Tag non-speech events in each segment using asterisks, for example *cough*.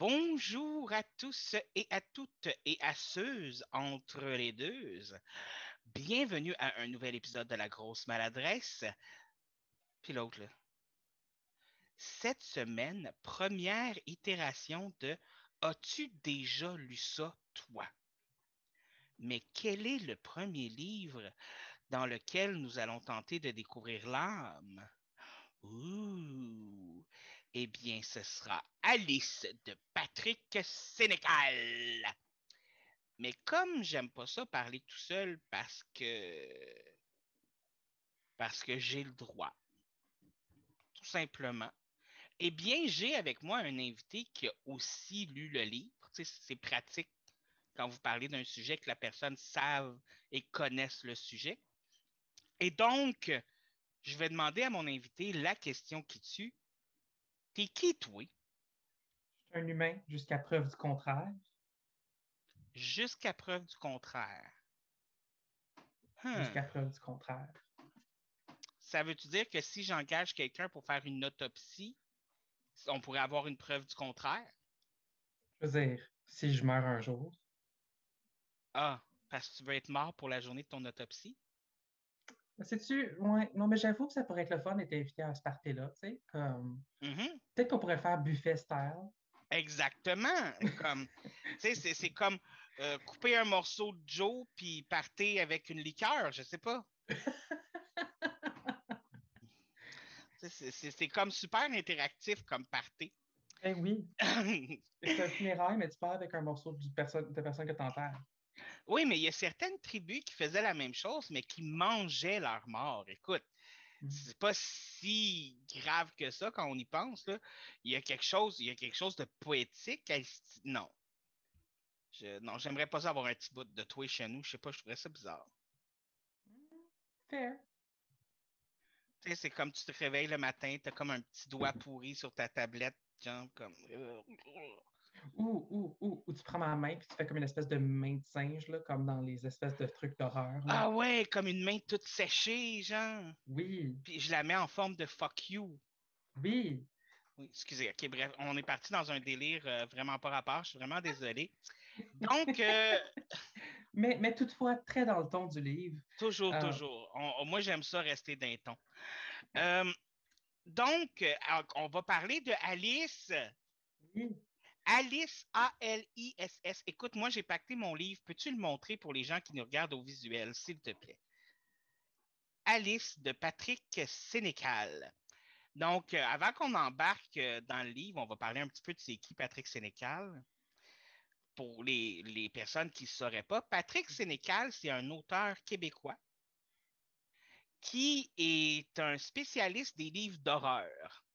Bonjour à tous et à toutes et à ceux entre les deux. Bienvenue à un nouvel épisode de La Grosse Maladresse. Puis l'autre. Cette semaine, première itération de As-tu déjà lu ça, toi? Mais quel est le premier livre dans lequel nous allons tenter de découvrir l'âme? Eh bien, ce sera Alice de Patrick Sénécal. Mais comme j'aime pas ça parler tout seul parce que parce que j'ai le droit, tout simplement. Eh bien, j'ai avec moi un invité qui a aussi lu le livre. C'est pratique quand vous parlez d'un sujet que la personne savent et connaisse le sujet. Et donc, je vais demander à mon invité la question qui tue. T'es qui, toi? Je suis un humain jusqu'à preuve du contraire. Jusqu'à preuve du contraire. Hmm. Jusqu'à preuve du contraire. Ça veut-tu dire que si j'engage quelqu'un pour faire une autopsie, on pourrait avoir une preuve du contraire? Je veux dire, si je meurs un jour, Ah, parce que tu veux être mort pour la journée de ton autopsie? Sais-tu, ouais, non, mais j'avoue que ça pourrait être le fun d'être invité à ce party-là, tu sais, comme, Mhm. peut-être qu'on pourrait faire buffet style. Exactement. Comme, *laughs* tu sais, c'est, comme euh, couper un morceau de Joe puis partir avec une liqueur, je sais pas. *laughs* Tu c'est, comme super interactif comme party. Eh oui, *laughs* c'est un funérail, mais tu pars avec un morceau du perso- de personne que t'enterres. Oui, mais il y a certaines tribus qui faisaient la même chose, mais qui mangeaient leur mort. Écoute, Mhm. c'est pas si grave que ça quand on y pense. Là. Il y a quelque chose, il y a quelque chose de poétique. à Non. Je, non, j'aimerais pas avoir un petit bout de toi chez nous. Je sais pas, je trouverais ça bizarre. Fair. Sais, c'est comme tu te réveilles le matin, tu as comme un petit doigt pourri sur ta tablette, genre comme. Ou, ou, ou, ou tu prends ma main puis tu fais comme une espèce de main de singe, là, comme dans les espèces de trucs d'horreur. là. Ah ouais, comme une main toute séchée, genre. Oui, Puis je la mets en forme de fuck you. oui. Oui, excusez. OK, bref, on est parti dans un délire euh, vraiment pas rapport. Je suis vraiment désolé. Donc, euh, *laughs* Mais, mais toutefois, très dans le ton du livre. toujours, Ah. toujours. On- moi, j'aime ça rester d'un ton. Euh, donc, euh, on va parler de Alice. Oui. Alice, A-L-I-S-S. Écoute, moi, j'ai pacté mon livre. Peux-tu le montrer pour les gens qui nous regardent au visuel, s'il te plaît? Alice de Patrick Sénécal. Donc, euh, avant qu'on embarque euh, dans le livre, on va parler un petit peu de c'est qui Patrick Sénécal. Pour les, les personnes qui ne sauraient pas, Patrick Sénécal, c'est un auteur québécois qui est un spécialiste des livres d'horreur.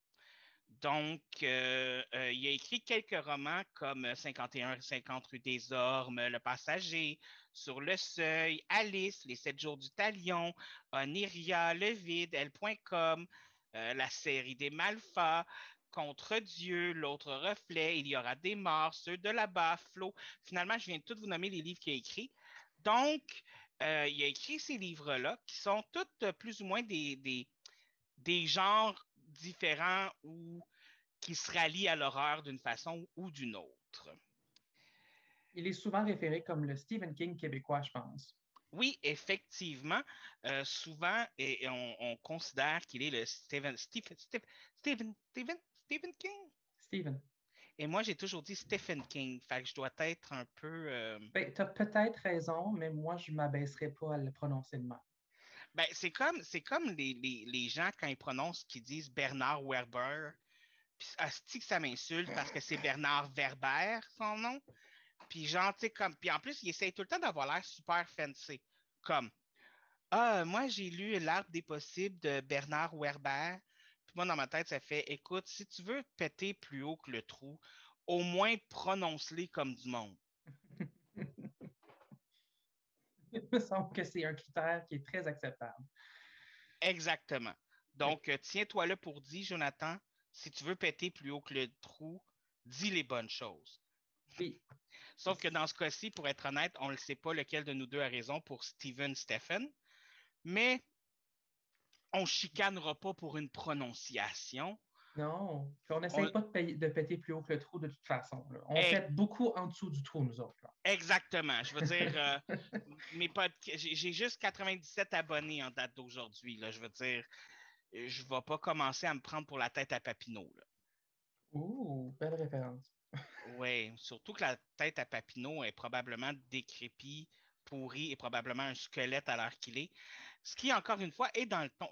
Donc, euh, euh, il a écrit quelques romans comme 51 50 rue des Ormes, Le Passager, Sur le Seuil, Alice, Les Sept Jours du Talion, Oniria, Le Vide, Elle.com, euh, La série des Malfats, Contre Dieu, L'autre reflet, Il y aura des morts, Ceux de là-bas, Flo. Finalement, je viens de tous vous nommer les livres qu'il a écrits. Donc, il a écrit ces livres-là qui sont tous plus ou moins des genres différents ou qui se rallient à l'horreur d'une façon ou d'une autre. Il est souvent référé comme le Stephen King québécois, je pense. Oui, effectivement, euh, souvent, et, et on, on considère qu'il est le Stephen, Stephen, Stephen, Stephen, Stephen, Stephen King. Stephen. Et moi, j'ai toujours dit Stephen King, fait que je dois être un peu. euh, Ben, tu as peut-être raison, mais moi, je ne m'abaisserai pas à le prononcer de mal. Ben, c'est comme, c'est comme les, les, les gens quand ils prononcent, qui disent Bernard Werber. Puis, asti que ça m'insulte parce que c'est Bernard Werber, son nom. Puis, genre, sais, comme. Puis, en plus, il essaye tout le temps d'avoir l'air super fancy. Comme, ah, moi, j'ai lu L'Arbre des possibles de Bernard Werber. Puis, moi, dans ma tête, ça fait, écoute, si tu veux péter plus haut que le trou, au moins prononce-les comme du monde. Il me semble que c'est un critère qui est très acceptable. Exactement. Donc, euh, tiens-toi là pour dire, Jonathan, si tu veux péter plus haut que le trou, dis les bonnes choses. Oui. *laughs* Sauf que dans ce cas-ci, pour être honnête, on ne sait pas lequel de nous deux a raison pour Steven Stephen, mais on chicanera pas pour une prononciation. Non. on n'essaye pas de, péter plus haut que le trou de toute façon. On fait beaucoup en dessous du trou, nous autres. Exactement. Je veux dire, *laughs* euh, j'ai juste 97 abonnés en date d'aujourd'hui. Je veux dire, je ne vais pas commencer à me prendre pour la tête à Papineau. Ouh, belle référence. *laughs* oui, surtout que la tête à Papineau est probablement décrépie, pourrie et probablement un squelette à l'heure qu'il est. Ce qui, encore une fois, est dans le ton.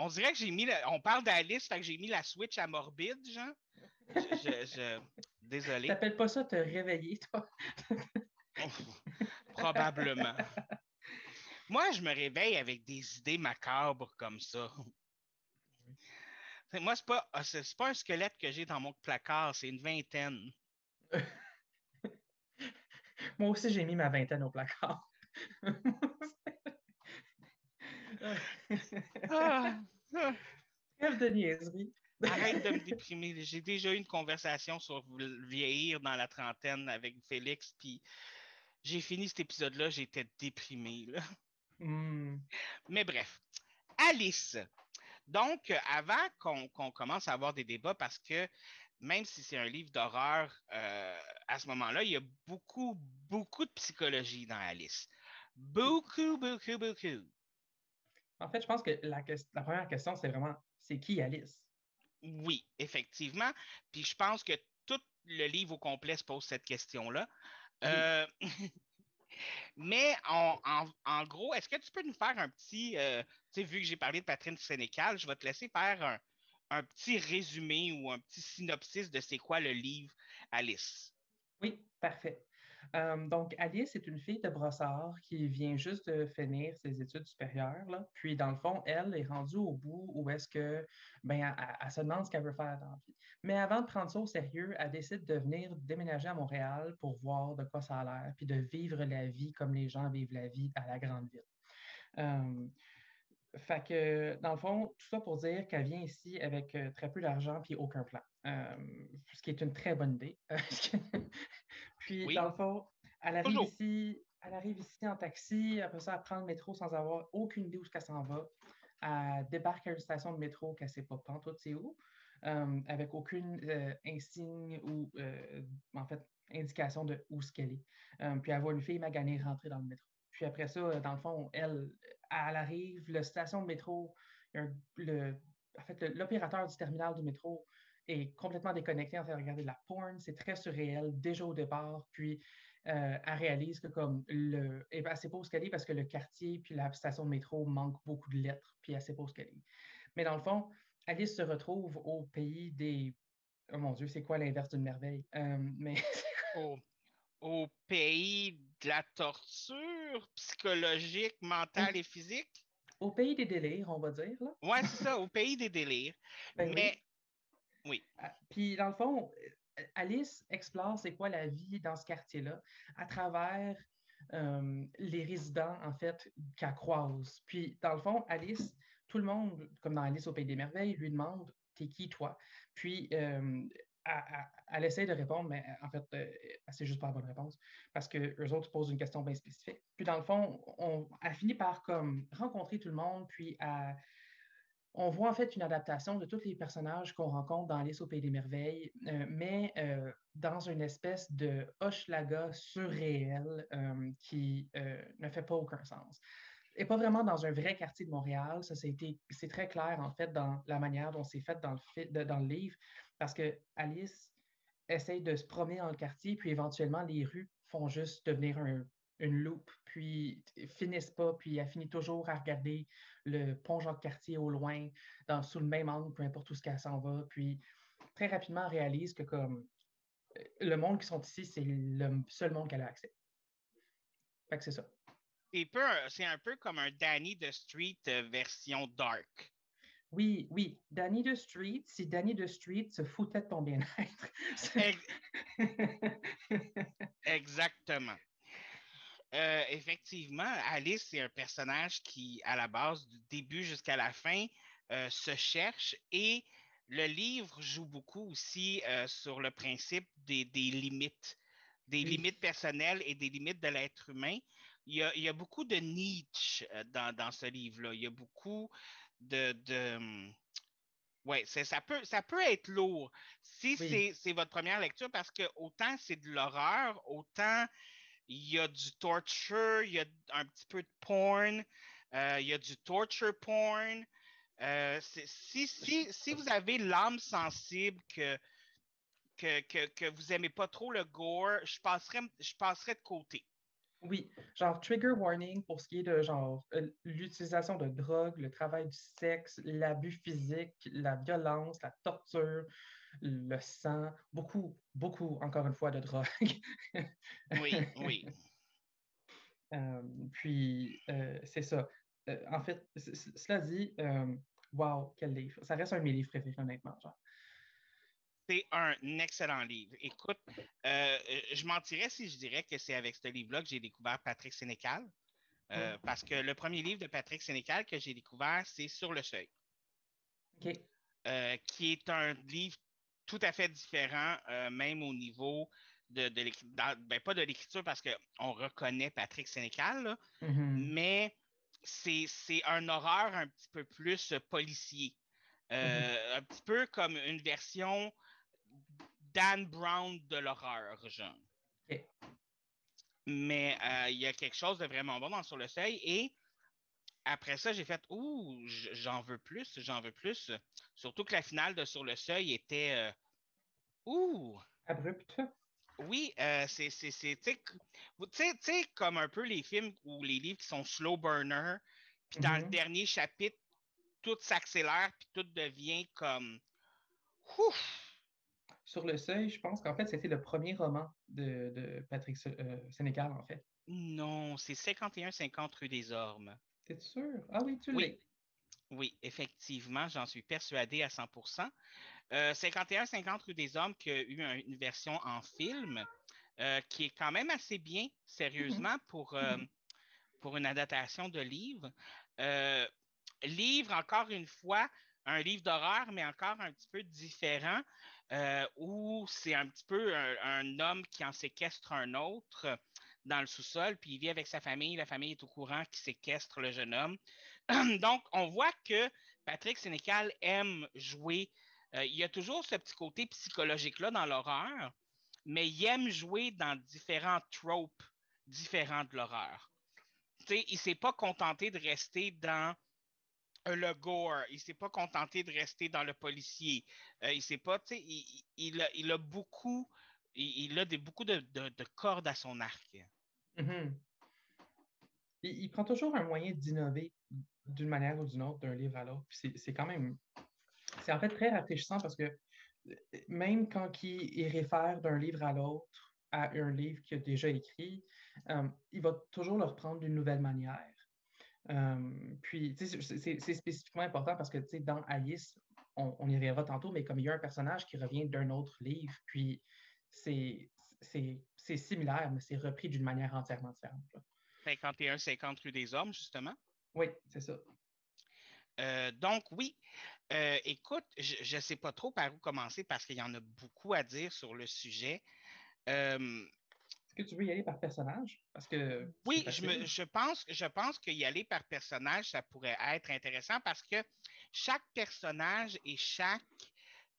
On dirait que j'ai mis. On parle d'Alice, fait que j'ai mis la Switch à morbide, genre. Je, je, Désolé. T'appelles pas ça te réveiller, toi? Probablement. Moi, je me réveille avec des idées macabres comme ça. Moi, c'est pas, ah, c'est pas un squelette que j'ai dans mon placard, c'est une vingtaine. Moi aussi, j'ai mis ma vingtaine au placard. *laughs* ah, de niaiserie. Arrête de me déprimer. J'ai déjà eu une conversation sur vieillir dans la trentaine avec Félix, puis j'ai fini cet épisode-là, j'étais déprimé. Hmm. Mais bref, Alice. Donc, avant qu'on commence à avoir des débats, parce que même si c'est un livre d'horreur, euh, à ce moment-là, il y a beaucoup, beaucoup de psychologie dans Alice. Beaucoup, beaucoup, beaucoup. En fait, je pense que la, première question, c'est vraiment c'est qui Alice? Oui, effectivement. Puis je pense que tout le livre au complet se pose cette question-là. Euh, *laughs* mais en, gros, est-ce que tu peux nous faire un petit, euh, tu sais, vu que j'ai parlé de Patrick Sénécal, je vais te laisser faire un petit résumé ou un petit synopsis de c'est quoi le livre Alice. Oui, parfait. Donc, Alice est une fille de brossard qui vient juste de finir ses études supérieures. Puis, dans le fond, elle est rendue au bout où est-ce que, ben, elle, se demande ce qu'elle veut faire dans la vie. Mais avant de prendre ça au sérieux, elle décide de venir déménager à Montréal pour voir de quoi ça a l'air, puis de vivre la vie comme les gens vivent la vie à la grande ville. Fait que, dans le fond, tout ça pour dire qu'elle vient ici avec euh, très peu d'argent puis aucun plan. ce qui est une très bonne idée. *laughs* puis, dans le fond, elle arrive, ici, elle arrive ici en taxi, après ça, elle prend le métro sans avoir aucune idée où elle s'en va. Elle débarque à une station de métro qu'elle ne sait pas tout c'est où, avec aucune euh, insigne ou, euh, en fait, indication de où ce qu'elle est. puis elle voit une fille maganée rentrer dans le métro. Puis après ça, dans le fond, elle, elle arrive, la station de métro, le, en fait, l'opérateur du terminal du métro est complètement déconnecté en train de regarder de la porn. C'est très surréel déjà au départ. Puis euh, elle réalise que comme le. Et elle sait pas où qu'elle est parce que le quartier puis la station de métro manquent beaucoup de lettres, puis elle sait pas où qu'elle est. Mais dans le fond, Alice se retrouve au pays des. Oh mon Dieu, c'est quoi l'inverse d'une merveille? Euh, mais. *laughs* au, au pays de la torture psychologique, mentale et physique? Au pays des délires, on va dire. Là. Ouais, c'est ça, au pays des délires. Ben Mais oui. Ah, puis dans le fond, Alice explore c'est quoi la vie dans ce quartier-là à travers euh, les résidents, en fait, qu'elle croise. Puis dans le fond, Alice, tout le monde, comme dans Alice au Pays des Merveilles, lui demande T'es qui, toi? Puis euh, elle, essaie de répondre, mais en fait, euh, c'est juste pas la bonne réponse parce que eux autres posent une question bien spécifique. Puis dans le fond, on, elle finit par comme rencontrer tout le monde, puis on voit en fait une adaptation de tous les personnages qu'on rencontre dans Alice au Pays des Merveilles, euh, mais euh, dans une espèce de Hochelaga surréel qui ne fait pas aucun sens. Et pas vraiment dans un vrai quartier de Montréal. Ça, c'est très clair, en fait, dans la manière dont c'est fait dans le, dans le livre. Parce que Alice essaye de se promener dans le quartier, puis éventuellement, les rues font juste devenir une loupe, puis finissent pas, puis elle finit toujours à regarder le pont Jacques-Cartier au loin, dans, sous le même angle, peu importe où ce qu'elle s'en va, puis très rapidement elle réalise que comme le monde qui sont ici, c'est le seul monde qu'elle a accès. Fait que c'est ça. C'est un peu comme un Danny the Street euh, version dark. Oui, oui. Danny the Street, si Danny the Street se foutait de ton bien-être. *laughs* *laughs* Exactement. Euh, effectivement, Alice, c'est un personnage qui, à la base, du début jusqu'à la fin, euh, se cherche et le livre joue beaucoup aussi euh, sur le principe des, limites, des limites personnelles et des limites de l'être humain. Il y, a, beaucoup de Nietzsche dans, dans ce livre-là. Il y a beaucoup de, Oui, ça peut, ça peut être lourd si c'est votre première lecture parce que autant c'est de l'horreur, autant il y a du torture, il y a un petit peu de porn, euh, il y a du torture porn. Euh, si, si, si, vous avez l'âme sensible que, que, que, vous n'aimez pas trop le gore, je passerais, je passerais de côté. Oui, genre trigger warning pour ce qui est de genre euh, l'utilisation de drogue, le travail du sexe, l'abus physique, la violence, la torture, le sang, beaucoup, beaucoup, encore une fois, de drogue. oui, oui. *laughs* Euh, puis, euh, c'est ça. en fait, cela dit, wow, quel livre. Ça reste un de mes livres préférés, honnêtement. Genre. C'est un excellent livre. Écoute, euh, je mentirais si je dirais que c'est avec ce livre-là que j'ai découvert Patrick Sénécal. Euh, mm. Parce que le premier livre de Patrick Sénécal que j'ai découvert, c'est Sur le seuil. Euh, qui est un livre tout à fait différent, même au niveau de, de l'écriture. Ben, pas de l'écriture parce qu'on reconnaît Patrick Sénécal, mm-hmm. mais c'est un horreur un petit peu plus policier. Mm-hmm. Un petit peu comme une version Dan Brown de l'horreur, genre. Mais euh, il y a quelque chose de vraiment bon dans Sur le seuil. Et après ça, j'ai fait Ouh, j'en veux plus, j'en veux plus. Surtout que la finale de Sur le seuil était euh, Ouh! Abrupte. Oui, euh, c'est, tu sais, comme un peu les films ou les livres qui sont slow burner, puis dans le mm-hmm. dernier chapitre, tout s'accélère, puis tout devient comme ouf, sur le seuil, je pense qu'en fait, c'était le premier roman de, Patrick euh, Sénécal, en fait. Non, c'est 51-50 rue des Ormes. T'es sûr? Ah oui, tu l'es. Oui, effectivement, j'en suis persuadé à 100% 51-50 euh, rue des Ormes qui a eu une version en film euh, qui est quand même assez bien, sérieusement, mm-hmm. pour, mm-hmm. pour une adaptation de livre. livre, encore une fois, un livre d'horreur, mais encore un petit peu différent. Euh, où c'est un petit peu un, homme qui en séquestre un autre dans le sous-sol, puis il vit avec sa famille. La famille est au courant qu'il séquestre le jeune homme. *clears throat* Donc, on voit que Patrick Sénécal aime jouer. Euh, il y a toujours ce petit côté psychologique-là dans l'horreur, mais il aime jouer dans différents tropes différents de l'horreur. il ne s'est pas contenté de rester dans le gore. Il s'est pas contenté de rester dans le policier. Euh, il s'est pas, sais, il, il, a, beaucoup, il, a beaucoup de, cordes à son arc. Mm-hmm. il, prend toujours un moyen d'innover d'une manière ou d'une autre d'un livre à l'autre. C'est quand même, c'est en fait très rafraîchissant parce que euh, même quand il, réfère d'un livre à l'autre, à un livre qu'il a déjà écrit, euh, il va toujours le reprendre d'une nouvelle manière. Euh, puis, c'est spécifiquement important parce que, dans Alice, on, y reviendra tantôt, mais comme il y a un personnage qui revient d'un autre livre, puis c'est similaire, mais c'est repris d'une manière entièrement différente. 51-50 rue des Hommes, justement. Oui, c'est ça. Euh, donc, oui. Euh, écoute, je ne sais pas trop par où commencer parce qu'il y en a beaucoup à dire sur le sujet que tu veux y aller par personnage? Parce que oui, je, je, pense, je pense qu'y aller par personnage, ça pourrait être intéressant parce que chaque personnage et chaque,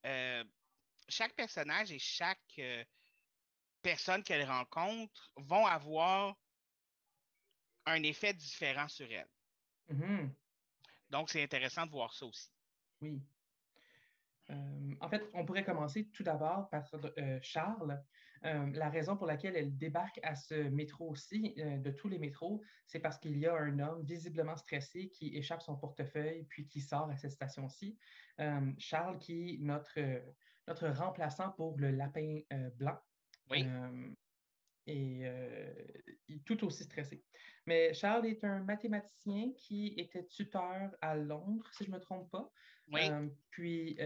euh, chaque personnage et chaque euh, personne qu'elle rencontre vont avoir un effet différent sur elle. Mm-hmm. Donc, c'est intéressant de voir ça aussi. Oui. Euh, en fait, on pourrait commencer tout d'abord par Charles, euh, la raison pour laquelle elle débarque à ce métro-ci, euh, de tous les métros, c'est parce qu'il y a un homme visiblement stressé qui échappe son portefeuille puis qui sort à cette station-ci. Euh, Charles, qui est notre, notre remplaçant pour le lapin blanc. Oui. et tout aussi stressé. Mais Charles est un mathématicien qui était tuteur à Londres, si je ne me trompe pas. Oui. puis,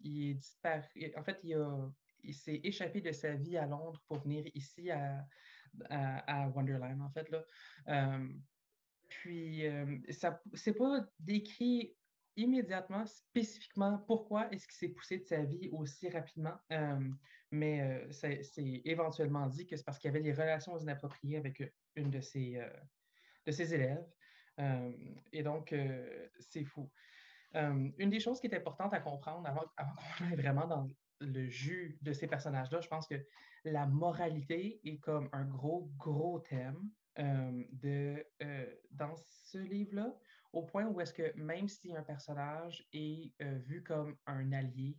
il est disparu. En fait, il a il s'est échappé de sa vie à Londres pour venir ici à, à, Wonderland, en fait. Là. Euh, puis, euh, ça c'est pas décrit immédiatement, spécifiquement, pourquoi est-ce qu'il s'est poussé de sa vie aussi rapidement, euh, mais c'est éventuellement dit que c'est parce qu'il y avait des relations inappropriées avec une de ses, de ses élèves. et donc, c'est fou. une des choses qui est importante à comprendre avant, avant qu'on aille vraiment dans le jus de ces personnages-là, je pense que la moralité est comme un gros, gros thème de, dans ce livre-là, au point où est-ce que même si un personnage est vu comme un allié,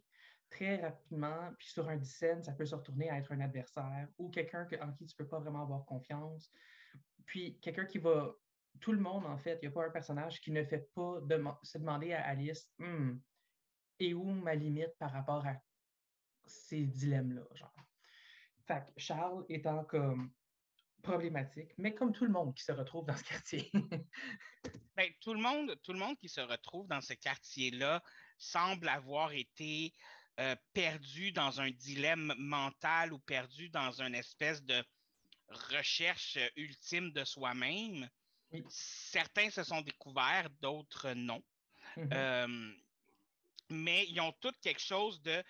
très rapidement, puis sur un scène, ça peut se retourner à être un adversaire ou quelqu'un en qui tu ne peux pas vraiment avoir confiance. Puis quelqu'un qui va. Tout le monde, en fait, il n'y a pas un personnage qui ne fait pas se demander à Alice «Hmm, et où ma limite par rapport à ces dilemmes-là, genre. Fait que Charles étant comme problématique, mais comme tout le monde qui se retrouve dans ce quartier. *laughs* ben, tout, le monde, tout le monde qui se retrouve dans ce quartier-là semble avoir été euh, perdu dans un dilemme mental ou perdu dans une espèce de recherche ultime de soi-même. Certains se sont découverts, d'autres non. Mm-hmm. Euh, mais ils ont toutes quelque chose de,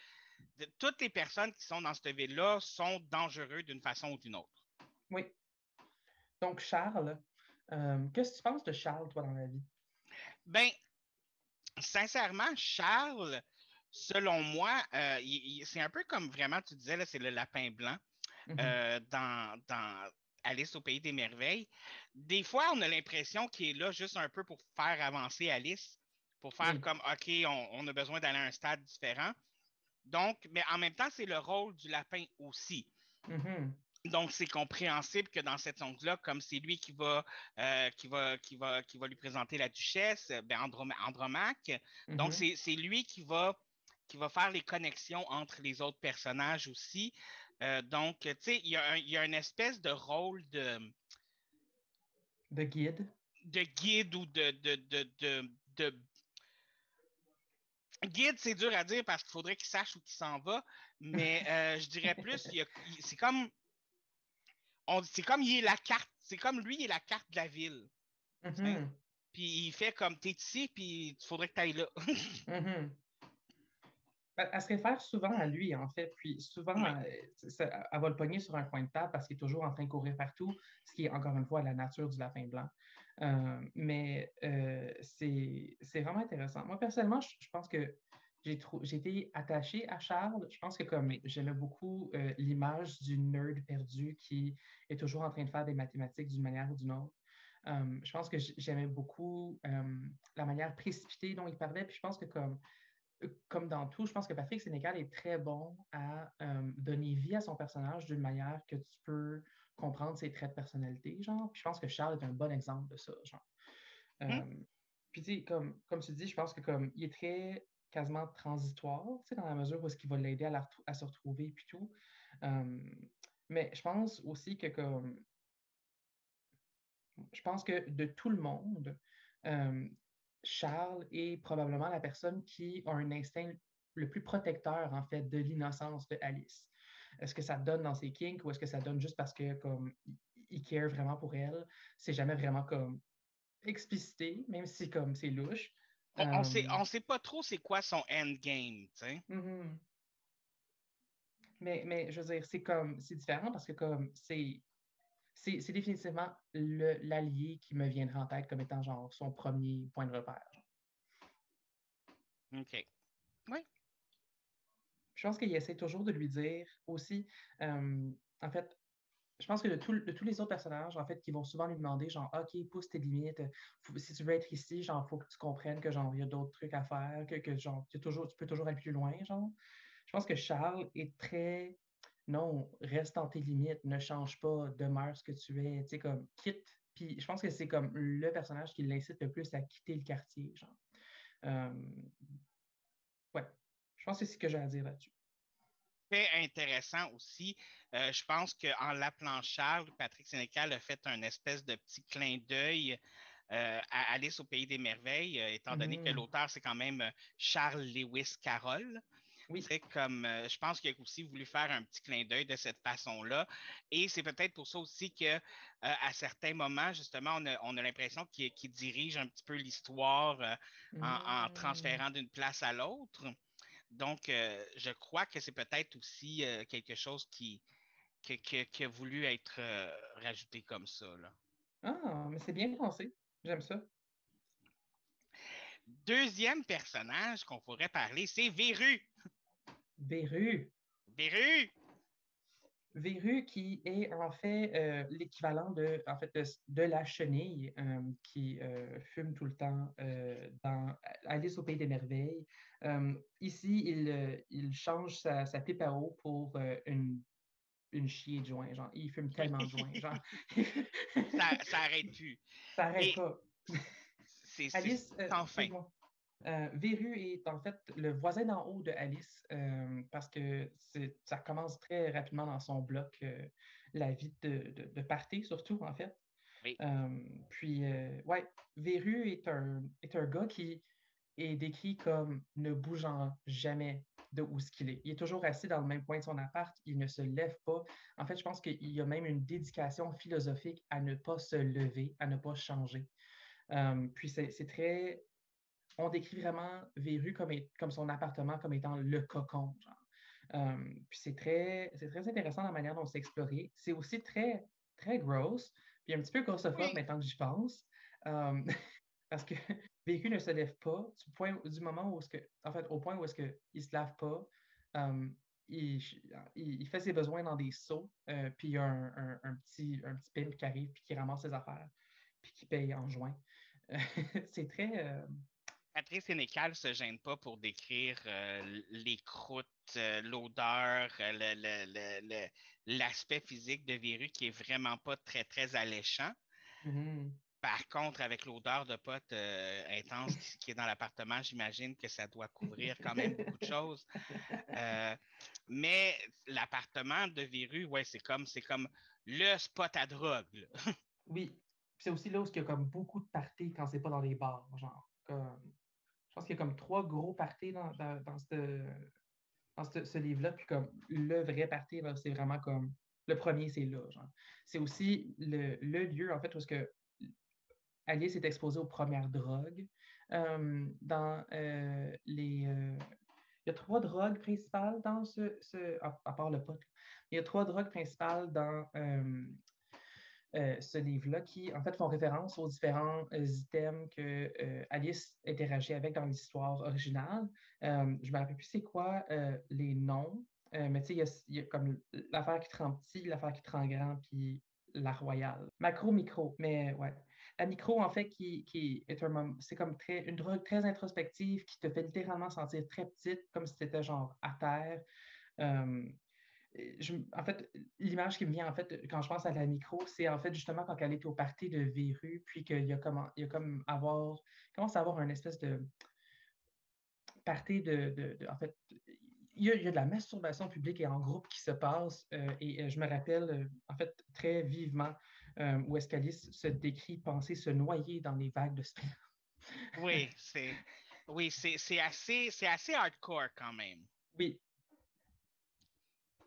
Toutes les personnes qui sont dans cette ville-là sont dangereuses d'une façon ou d'une autre. Oui. Donc, Charles, euh, qu'est-ce que tu penses de Charles, toi, dans la vie? Ben, sincèrement, Charles, selon moi, euh, c'est un peu comme vraiment, tu disais, c'est le lapin blanc mm-hmm. euh, dans, Alice au Pays des Merveilles. Des fois, on a l'impression qu'il est là juste un peu pour faire avancer Alice, pour faire comme, OK, on, a besoin d'aller à un stade différent. Donc, mais en même temps, c'est le rôle du lapin aussi. Mm-hmm. Donc, c'est compréhensible que dans cette ongle-là, comme c'est lui qui va, euh, qui, va, qui, va, qui va lui présenter la duchesse, ben Andromaque. Donc, mm-hmm. c'est lui qui va qui va faire les connexions entre les autres personnages aussi. Euh, donc, tu sais, il y, a une espèce de rôle de. De guide. De guide ou de. de, Guide, c'est dur à dire parce qu'il faudrait qu'il sache où il s'en va, mais *laughs* euh, je dirais plus, c'est comme. C'est comme il est la carte, c'est comme lui, il est la carte de la ville. Mm-hmm. Puis il fait comme t'es ici, puis il faudrait que tu ailles là. *laughs* Mm-hmm. Elle, se réfère souvent à lui, en fait. Puis souvent, elle, va le pogner sur un coin de table parce qu'il est toujours en train de courir partout, ce qui est encore une fois la nature du lapin blanc. Euh, mais euh, c'est vraiment intéressant. Moi, personnellement, je, pense que j'ai été attachée à Charles. Je pense que comme j'aimais beaucoup euh, l'image du nerd perdu qui est toujours en train de faire des mathématiques d'une manière ou d'une autre. je pense que j'aimais beaucoup la manière précipitée dont il parlait. Puis je pense que comme comme dans tout, je pense que Patrick Sénégal est très bon à euh, donner vie à son personnage d'une manière que tu peux comprendre ses traits de personnalité, genre. Puis je pense que Charles est un bon exemple de ça, genre. Mmh. Euh, puis tu sais, comme, comme tu dis, je pense que comme il est très quasiment transitoire, tu sais, dans la mesure où est-ce qu'il va l'aider à, à, se retrouver puis tout. Euh, mais je pense aussi que comme je pense que de tout le monde, Charles est probablement la personne qui a un instinct le plus protecteur, en fait, de l'innocence de Alice. Est-ce que ça donne dans ses kinks ou est-ce que ça donne juste parce que, comme, il care vraiment pour elle? C'est jamais vraiment, comme, explicité, même si, comme, c'est louche. On, ne sait, euh, sait pas trop c'est quoi son endgame, tu sais. Mm-hmm. Mais, mais, je veux dire, c'est comme, c'est différent parce que, comme, c'est c'est définitivement l'allié qui me viendrait en tête comme étant genre son premier point de repère. OK. Oui. Je pense qu'il essaie toujours de lui dire aussi, euh, en fait, je pense que de, tous les autres personnages, en fait, qui vont souvent lui demander, genre, OK, pousse tes limites, si tu veux être ici, genre, faut que tu comprennes que, genre, il y a d'autres trucs à faire, que, que genre, tu, toujours, tu peux toujours aller plus loin, genre. Je pense que Charles est très non, reste dans tes limites, ne change pas, demeure ce que tu es, tu sais, comme quitte. Puis je pense que c'est comme le personnage qui l'incite le plus à quitter le quartier, genre. Euh, ouais, je pense que c'est ce que j'ai à dire là-dessus. C'est intéressant aussi. Euh, je pense qu'en l'appelant Charles, Patrick Sénécal a fait un espèce de petit clin d'œil euh, à Alice au Pays des Merveilles, étant donné que mm-hmm. l'auteur, c'est quand même Charles Lewis Carroll. Oui. Comme, euh, je pense qu'il a aussi voulu faire un petit clin d'œil de cette façon-là. Et c'est peut-être pour ça aussi qu'à euh, certains moments, justement, on a, l'impression qu'il dirige un petit peu l'histoire euh, en, mmh. transférant d'une place à l'autre. Donc, je crois que c'est peut-être aussi quelque chose qui, qui, a voulu être rajouté comme ça. Là. Ah, mais c'est bien pensé. J'aime ça. deuxième personnage qu'on pourrait parler, c'est Véru. Véru. Véru. Véru qui est en fait euh, l'équivalent de, en fait, de, la chenille euh, qui euh, fume tout le temps dans Alice au Pays des Merveilles. ici, il, il change sa, sa, pipe à eau pour une, une chier de joint. Genre, il fume tellement de joint. *laughs* Genre. ça, ça arrête plus. Ça arrête pas. C'est Alice, sans fin. Euh, Véru est en fait le voisin d'en haut de Alice euh, parce que ça commence très rapidement dans son bloc euh, la vie de, de, party, surtout en fait. puis, ouais, Véru est un, est un gars qui est décrit comme ne bougeant jamais de où ce qu'il est. Il est toujours assis dans le même point de son appart, il ne se lève pas. En fait, je pense qu'il y a même une dédication philosophique à ne pas se lever, à ne pas changer. puis c'est très on décrit vraiment Véru comme, comme son appartement comme étant le cocon. Euh, puis c'est très, très intéressant la manière dont c'est exploré. C'est aussi très, très gross, puis un petit peu grossophobe maintenant que j'y pense. Euh, *laughs* parce que *laughs* Véru ne se lève pas du, point, du moment où ce que, en fait, au point où est-ce qu'il ne se lave pas. Euh, il, fait ses besoins dans des seaux, puis il y a un, petit, un petit pimp qui arrive, puis qui ramasse ses affaires, puis qui paye en juin. *laughs* c'est très, Patrice Sénécal ne se gêne pas pour décrire euh, les croûtes, euh, l'odeur, euh, l'aspect physique de Véru qui est vraiment pas très, très alléchant. Mm-hmm. Par contre, avec l'odeur de pote intense qui est dans l'appartement, j'imagine que ça doit couvrir quand même beaucoup de choses. *laughs* mais l'appartement de Véru, ouais, c'est comme, comme le spot à drogue. oui. C'est aussi là où il y a comme beaucoup de parties quand c'est pas dans les bars, genre. Comme je pense qu'il y a comme trois gros parties dans, dans, ce, livre-là. Puis comme le vrai parti, c'est vraiment comme le premier, c'est là. C'est aussi le, lieu, en fait, où que Alice est exposée aux premières drogues. Euh, dans euh, les. Euh, il y a trois drogues principales dans ce. à, part le pot. Il y a trois drogues principales dans euh, ce livre-là qui, en fait, font référence aux différents euh, items que euh, Alice interagit avec dans l'histoire originale. je ne me rappelle plus c'est quoi les noms, mais tu sais, il y, a comme l'affaire qui te rend petit, l'affaire qui te rend grand, puis la royale. Macro, micro, mais ouais. La micro, en fait, qui, qui est un c'est comme très, une drogue très introspective qui te fait littéralement sentir très petite, comme si tu étais genre à terre en fait, l'image qui me vient en fait quand je pense à la micro, c'est en fait justement quand elle est au parti de Véru, puis qu'il y a comme, il y a comme avoir, commence à avoir une espèce de parti de, en fait, il y, a, il y, a, de la masturbation publique et en groupe qui se passe, euh, et euh, je me rappelle euh, en fait très vivement où est-ce qu'Alice se décrit penser se noyer dans les vagues de sperme. oui, c'est oui, c'est assez, assez hardcore quand même. Oui,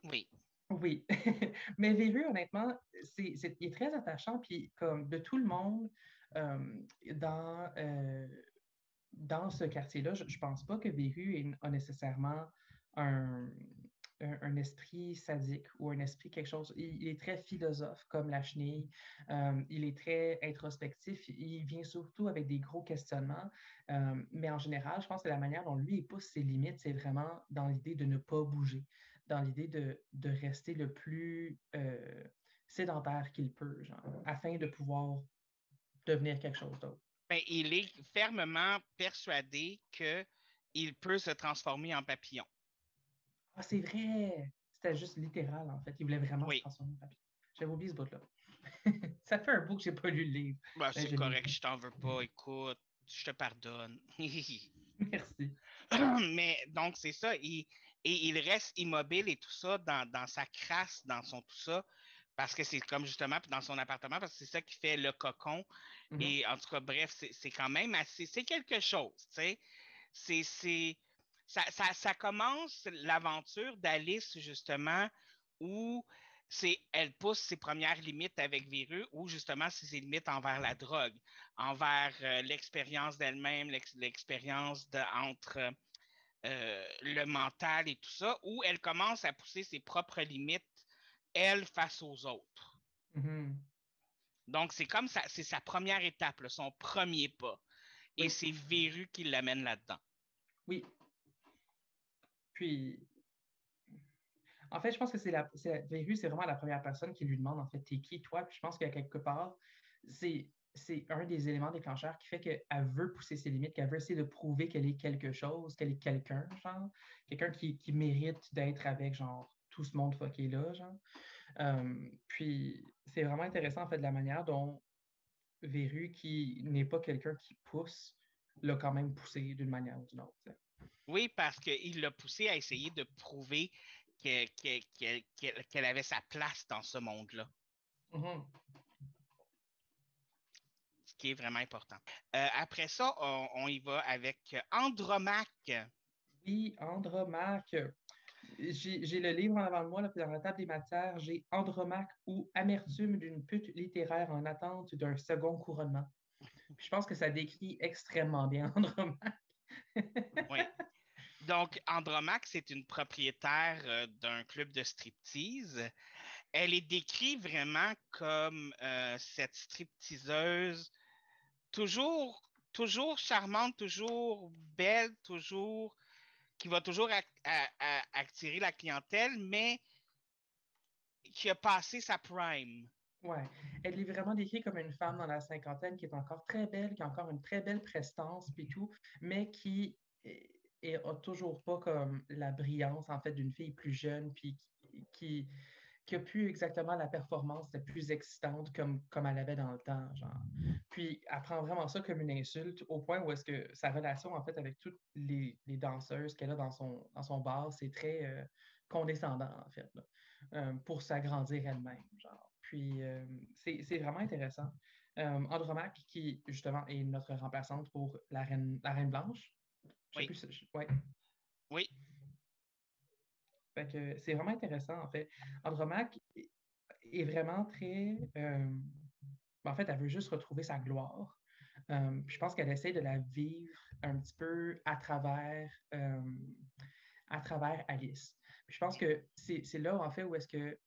oui. Oui. *laughs* Mais Véru, honnêtement, c'est, il est très attachant, puis comme de tout le monde euh, dans, euh, dans ce quartier-là, je ne pense pas que Véru a nécessairement un, un, esprit sadique ou un esprit quelque chose. Il, est très philosophe, comme la chenille. Euh, il est très introspectif. Il vient surtout avec des gros questionnements. mais en général, je pense que la manière dont lui il pousse ses limites, c'est vraiment dans l'idée de ne pas bouger dans l'idée de, rester le plus euh, sédentaire qu'il peut, genre, afin de pouvoir devenir quelque chose d'autre. Ben, il est fermement persuadé qu'il peut se transformer en papillon. Ah, c'est vrai! C'était juste littéral, en fait. Il voulait vraiment se transformer en papillon. J'avais oublié ce bout-là. *laughs* Ça fait un bout que j'ai pas lu le livre. Ben, c'est correct, je t'en veux pas. Écoute, je te pardonne. *laughs* Merci. Mais donc, c'est ça. Il, et il reste immobile et tout ça dans, sa crasse, dans son tout ça, parce que c'est comme justement dans son appartement, parce que c'est ça qui fait le cocon. Mm-hmm. Et en tout cas, bref, c'est quand même assez, c'est quelque chose, tu sais. C'est, ça, ça, commence l'aventure d'Alice, justement, où c'est, elle pousse ses premières limites avec Véru, ou justement, c'est ses limites envers la drogue, envers euh, l'expérience d'elle-même, l'expérience de, entre euh, le mental et tout ça, où elle commence à pousser ses propres limites, elle, face aux autres. Mm-hmm. Donc, c'est comme ça, c'est sa première étape, son premier pas. Et c'est Véru qui l'amène là-dedans. Oui. Puis, en fait, je pense que c'est la, Véru, c'est vraiment la première personne qui lui demande, en fait, t'es qui, toi? Puis je pense qu'à quelque part, c'est, c'est un des éléments déclencheurs qui fait qu'elle veut pousser ses limites, qu'elle veut essayer de prouver qu'elle est quelque chose, qu'elle est quelqu'un, genre. Quelqu'un qui, qui mérite d'être avec, genre, tout ce monde fucké là, genre. Euh, puis, c'est vraiment intéressant, en fait, de la manière dont Véru, qui n'est pas quelqu'un qui pousse, l'a quand même poussé d'une manière ou d'une autre. Oui, parce qu'il l'a poussé à essayer de prouver qu'elle avait sa place dans ce monde-là. Mm-hmm. Qui est vraiment important. Euh, après ça, on, y va avec Andromaque. Oui, Andromaque. J'ai le livre en avant de moi, là, dans la table des matières. J'ai Andromaque ou Amertume d'une pute littéraire en attente d'un second couronnement. je pense que ça décrit extrêmement bien Andromaque. oui. *laughs* Donc, Andromaque, c'est une propriétaire euh, d'un club de striptease. Elle est décrite vraiment comme euh, cette stripteaseuse toujours, toujours charmante, toujours belle, toujours qui va toujours attirer la clientèle, mais qui a passé sa prime. Oui, elle est vraiment décrite comme une femme dans la cinquantaine qui est encore très belle, qui a encore une très belle prestance, puis tout, mais qui et a toujours pas comme la brillance en fait d'une fille plus jeune puis qui a plus exactement la performance la plus excitante comme, comme elle avait dans le temps. Genre. Puis elle prend vraiment ça comme une insulte au point où est-ce que sa relation en fait avec toutes les, les danseuses qu'elle a dans son, dans son bar, c'est très euh, condescendant en fait, euh, pour s'agrandir elle-même. Genre. Puis euh, c'est vraiment intéressant. Andromaque, qui justement est notre remplaçante pour la reine, la reine blanche, oui. Oui. C'est vraiment intéressant, en fait. Andromaque est vraiment très. Euh, en fait, elle veut juste retrouver sa gloire. Euh, je pense qu'elle essaie de la vivre un petit peu à travers, euh, à travers Alice. je pense que c'est là, en fait, où est-ce que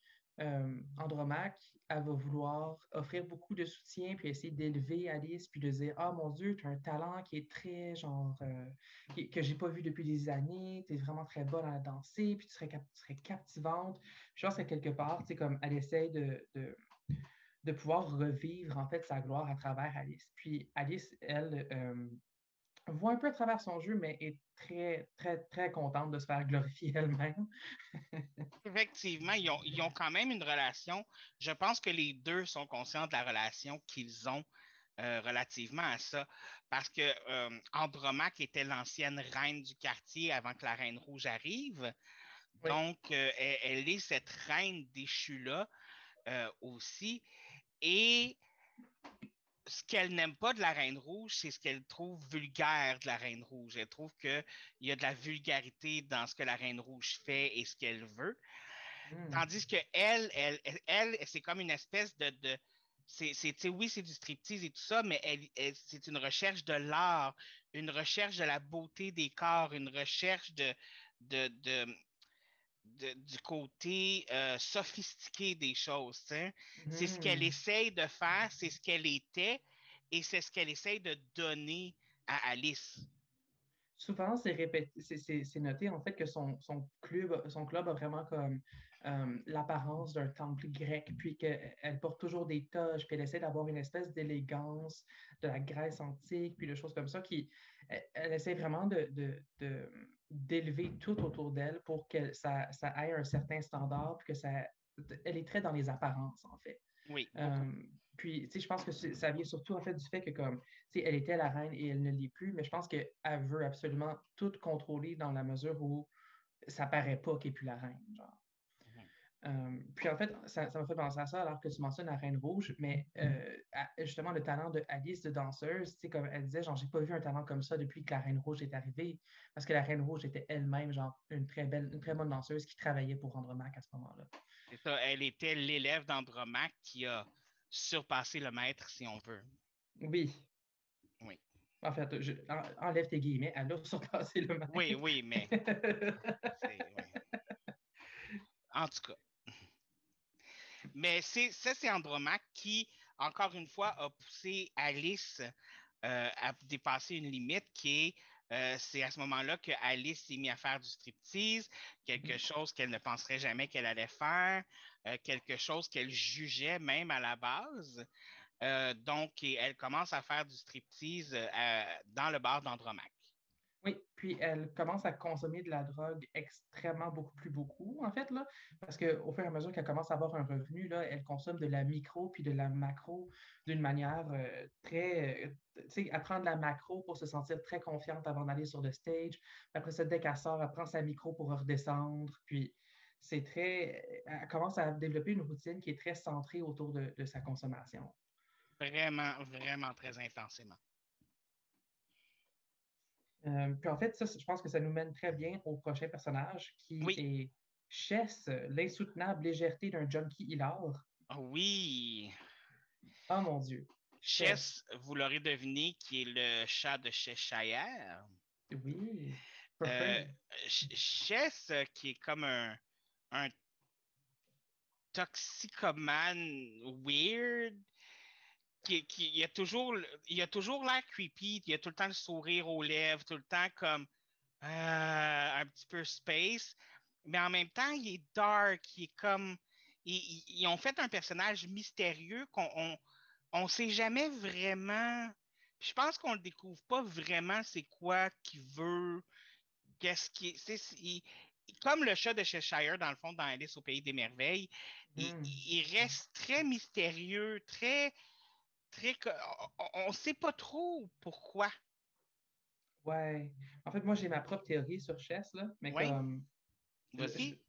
Andromaque elle va vouloir offrir beaucoup de soutien, puis essayer d'élever Alice, puis de dire Ah mon Dieu, tu as un talent qui est très, genre, euh, que j'ai pas vu depuis des années, tu es vraiment très bonne à danser, puis tu serais, serais captivante. Je pense que quelque part, c'est comme elle essaie de, de, pouvoir revivre en fait sa gloire à travers Alice. Puis Alice, elle, euh, voit un peu à travers son jeu, mais est très, très, très contente de se faire glorifier elle-même. *laughs* Effectivement, ils ont, quand même une relation. Je pense que les deux sont conscients de la relation qu'ils ont euh, relativement à ça. Parce que euh, Andromaque était l'ancienne reine du quartier avant que la Reine Rouge arrive. Donc, euh, elle, est cette reine déchue-là aussi. Et ce qu'elle n'aime pas de la Reine Rouge, c'est ce qu'elle trouve vulgaire de la Reine Rouge. Elle trouve qu'il y a de la vulgarité dans ce que la Reine Rouge fait et ce qu'elle veut. Hmm. Tandis que elle, elle, elle, c'est comme une espèce de. de c'est, oui, c'est du striptease et tout ça, mais elle, c'est une recherche de l'art, une recherche de la beauté des corps, une recherche de, de, de du côté euh, sophistiqué des choses. C'est ce qu'elle hmm. essaye de faire, c'est ce qu'elle était et c'est ce qu'elle essaye de donner à Alice. Souvent, c'est noté en fait que son, club, son club a vraiment comme euh, l'apparence d'un temple grec, puis qu'elle porte toujours des toges, puis elle essaie d'avoir une espèce d'élégance de la Grèce antique, puis de choses comme ça, qui elle, essaie vraiment de, d'élever tout autour d'elle pour que ça, ça ait un certain standard, puis que ça, elle est très dans les apparences, en fait. Oui. Euh, puis, tu sais, je pense que ça vient surtout, en fait, du fait que, comme, tu sais, elle était la reine et elle ne l'est plus, mais je pense qu'elle veut absolument tout contrôler dans la mesure où ça paraît pas qu'elle n'est plus la reine, genre. Euh, puis en fait, ça, m'a fait penser à ça alors que tu mentionnes la Reine Rouge, mais euh, justement le talent de Alice de danseuse, tu sais, comme elle disait, genre, j'ai pas vu un talent comme ça depuis que la Reine Rouge est arrivée, parce que la Reine Rouge était elle-même, genre, une très belle, une très bonne danseuse qui travaillait pour Andromaque à ce moment-là. C'est ça, elle était l'élève d'Andromaque qui a surpassé le maître, si on veut. Oui. Oui. En fait, je, enlève tes guillemets, elle a surpassé le maître. Oui, oui, mais. *laughs* En tout cas. Mais c'est, ça, c'est Andromaque qui, encore une fois, a poussé Alice a dépassé une limite qui est c'est à ce moment-là que Alice s'est mise à faire du striptease, quelque mm. chose qu'elle ne penserait jamais qu'elle allait faire, quelque chose qu'elle jugeait même à la base. donc, elle commence à faire du striptease dans le bar d'Andromaque. Oui, puis elle commence à consommer de la drogue extrêmement beaucoup plus beaucoup, en fait, là, parce qu'au fur et à mesure qu'elle commence à avoir un revenu, là, elle consomme de la micro puis de la macro d'une manière euh, très. Euh, tu sais, elle prend de la macro pour se sentir très confiante avant d'aller sur le stage. Après ça, dès qu'elle sort, elle prend sa micro pour redescendre. Puis c'est très. Elle commence à développer une routine qui est très centrée autour de sa consommation. Vraiment, vraiment très intensément. Euh, puis en fait, ça, je pense que ça nous mène très bien au prochain personnage qui est Chess, l'insoutenable légèreté d'un junkie hilar. Ah oui. Oh mon Dieu. Chess, vous l'aurez deviné, qui est le chat de Cheshire. Oui. Euh, Chess, qui est comme un, un toxicomane weird, qui, il y a toujours il a toujours l'air creepy, il a tout le temps le sourire aux lèvres, tout le temps comme euh, un petit peu space, mais en même temps, il est dark, il est comme ils, ont fait un personnage mystérieux qu'on on, sait jamais vraiment. Je pense qu'on ne découvre pas vraiment c'est quoi qu'il veut, qu'est-ce qui est. comme le chat de Cheshire, dans le fond, dans Alice au Pays des Merveilles, il, hmm. reste très mystérieux, très très. On ne sait pas trop pourquoi. Ouais. En fait, moi, j'ai ma propre théorie sur Chess, là. Mais comme. Voici.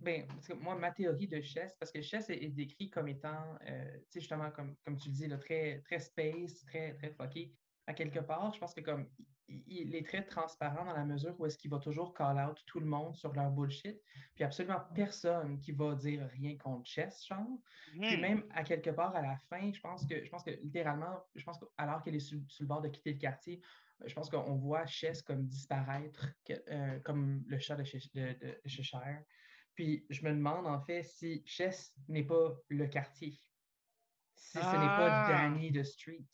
Ben, parce que moi, ma théorie de Chess, parce que Chess est, décrit comme étant, euh, tu sais, justement, comme, comme tu dis, là, très, très space, très, très fucké. À quelque part, je pense que comme il est très transparent dans la mesure où est-ce qu'il va toujours call out tout le monde sur leur bullshit, puis absolument personne qui va dire rien contre Chess, genre. Puis hmm. même à quelque part à la fin, je pense que je pense que littéralement, je pense qu'alors qu'elle est sur, le bord de quitter le quartier, je pense qu'on voit Chess comme disparaître, euh, comme le chat de, Cheshire. Puis je me demande en fait si Chess n'est pas le quartier, si ce n'est pas ah! Danny de Street.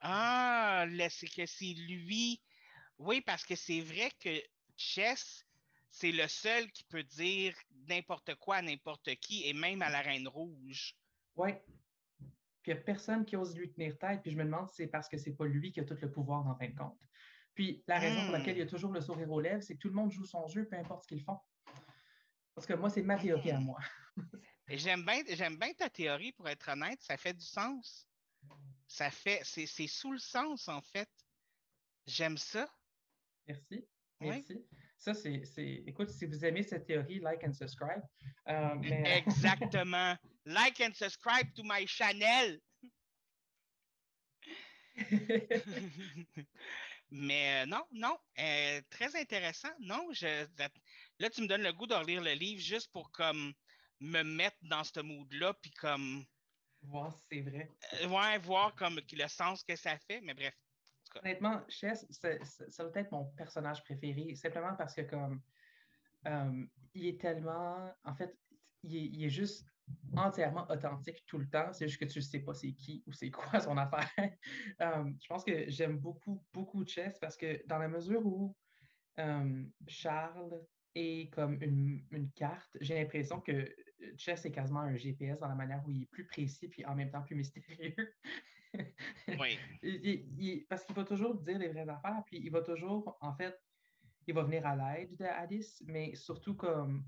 Ah, c'est que c'est lui. Oui, parce que c'est vrai que Chess, c'est le seul qui peut dire n'importe quoi à n'importe qui, et même à la Reine Rouge. Oui. Puis il n'y a personne qui ose lui tenir tête, puis je me demande si c'est parce que c'est pas lui qui a tout le pouvoir en fin de compte. Puis la raison pour laquelle il y a hmm. toujours le sourire aux lèvres, c'est que tout le monde joue son jeu, peu importe ce qu'ils font. Parce que moi, c'est ma théorie à hmm. moi. *laughs* J'aime bien, j'aime bien ta théorie, pour être honnête, ça fait du sens. Ça fait, c'est sous le sens, en fait. J'aime ça. Merci. Merci. Ça, c'est, écoute, si vous aimez cette théorie, like and subscribe. Euh, *laughs* Exactement. like and subscribe to my channel. *laughs* mais euh, non, non, euh, très intéressant. Non, je, là, tu me donnes le goût de relire le livre juste pour comme me mettre dans ce mood-là, puis comme Voir si c'est vrai. Euh, ouais, voir comme le sens que ça fait, mais bref. Honnêtement, Chess, ça, doit être mon personnage préféré, simplement parce que comme euh, il est tellement. En fait, il est, juste entièrement authentique tout le temps. C'est juste que tu ne sais pas c'est qui ou c'est quoi son affaire. *laughs* Euh, je pense que j'aime beaucoup, beaucoup Chess parce que dans la mesure où Charles est comme une, une carte, j'ai l'impression que Chess est quasiment un GPS dans la manière où il est plus précis puis en même temps plus mystérieux. oui. *laughs* parce qu'il va toujours dire les vraies affaires, puis il va toujours, en fait, il va venir à l'aide de Alice, mais surtout comme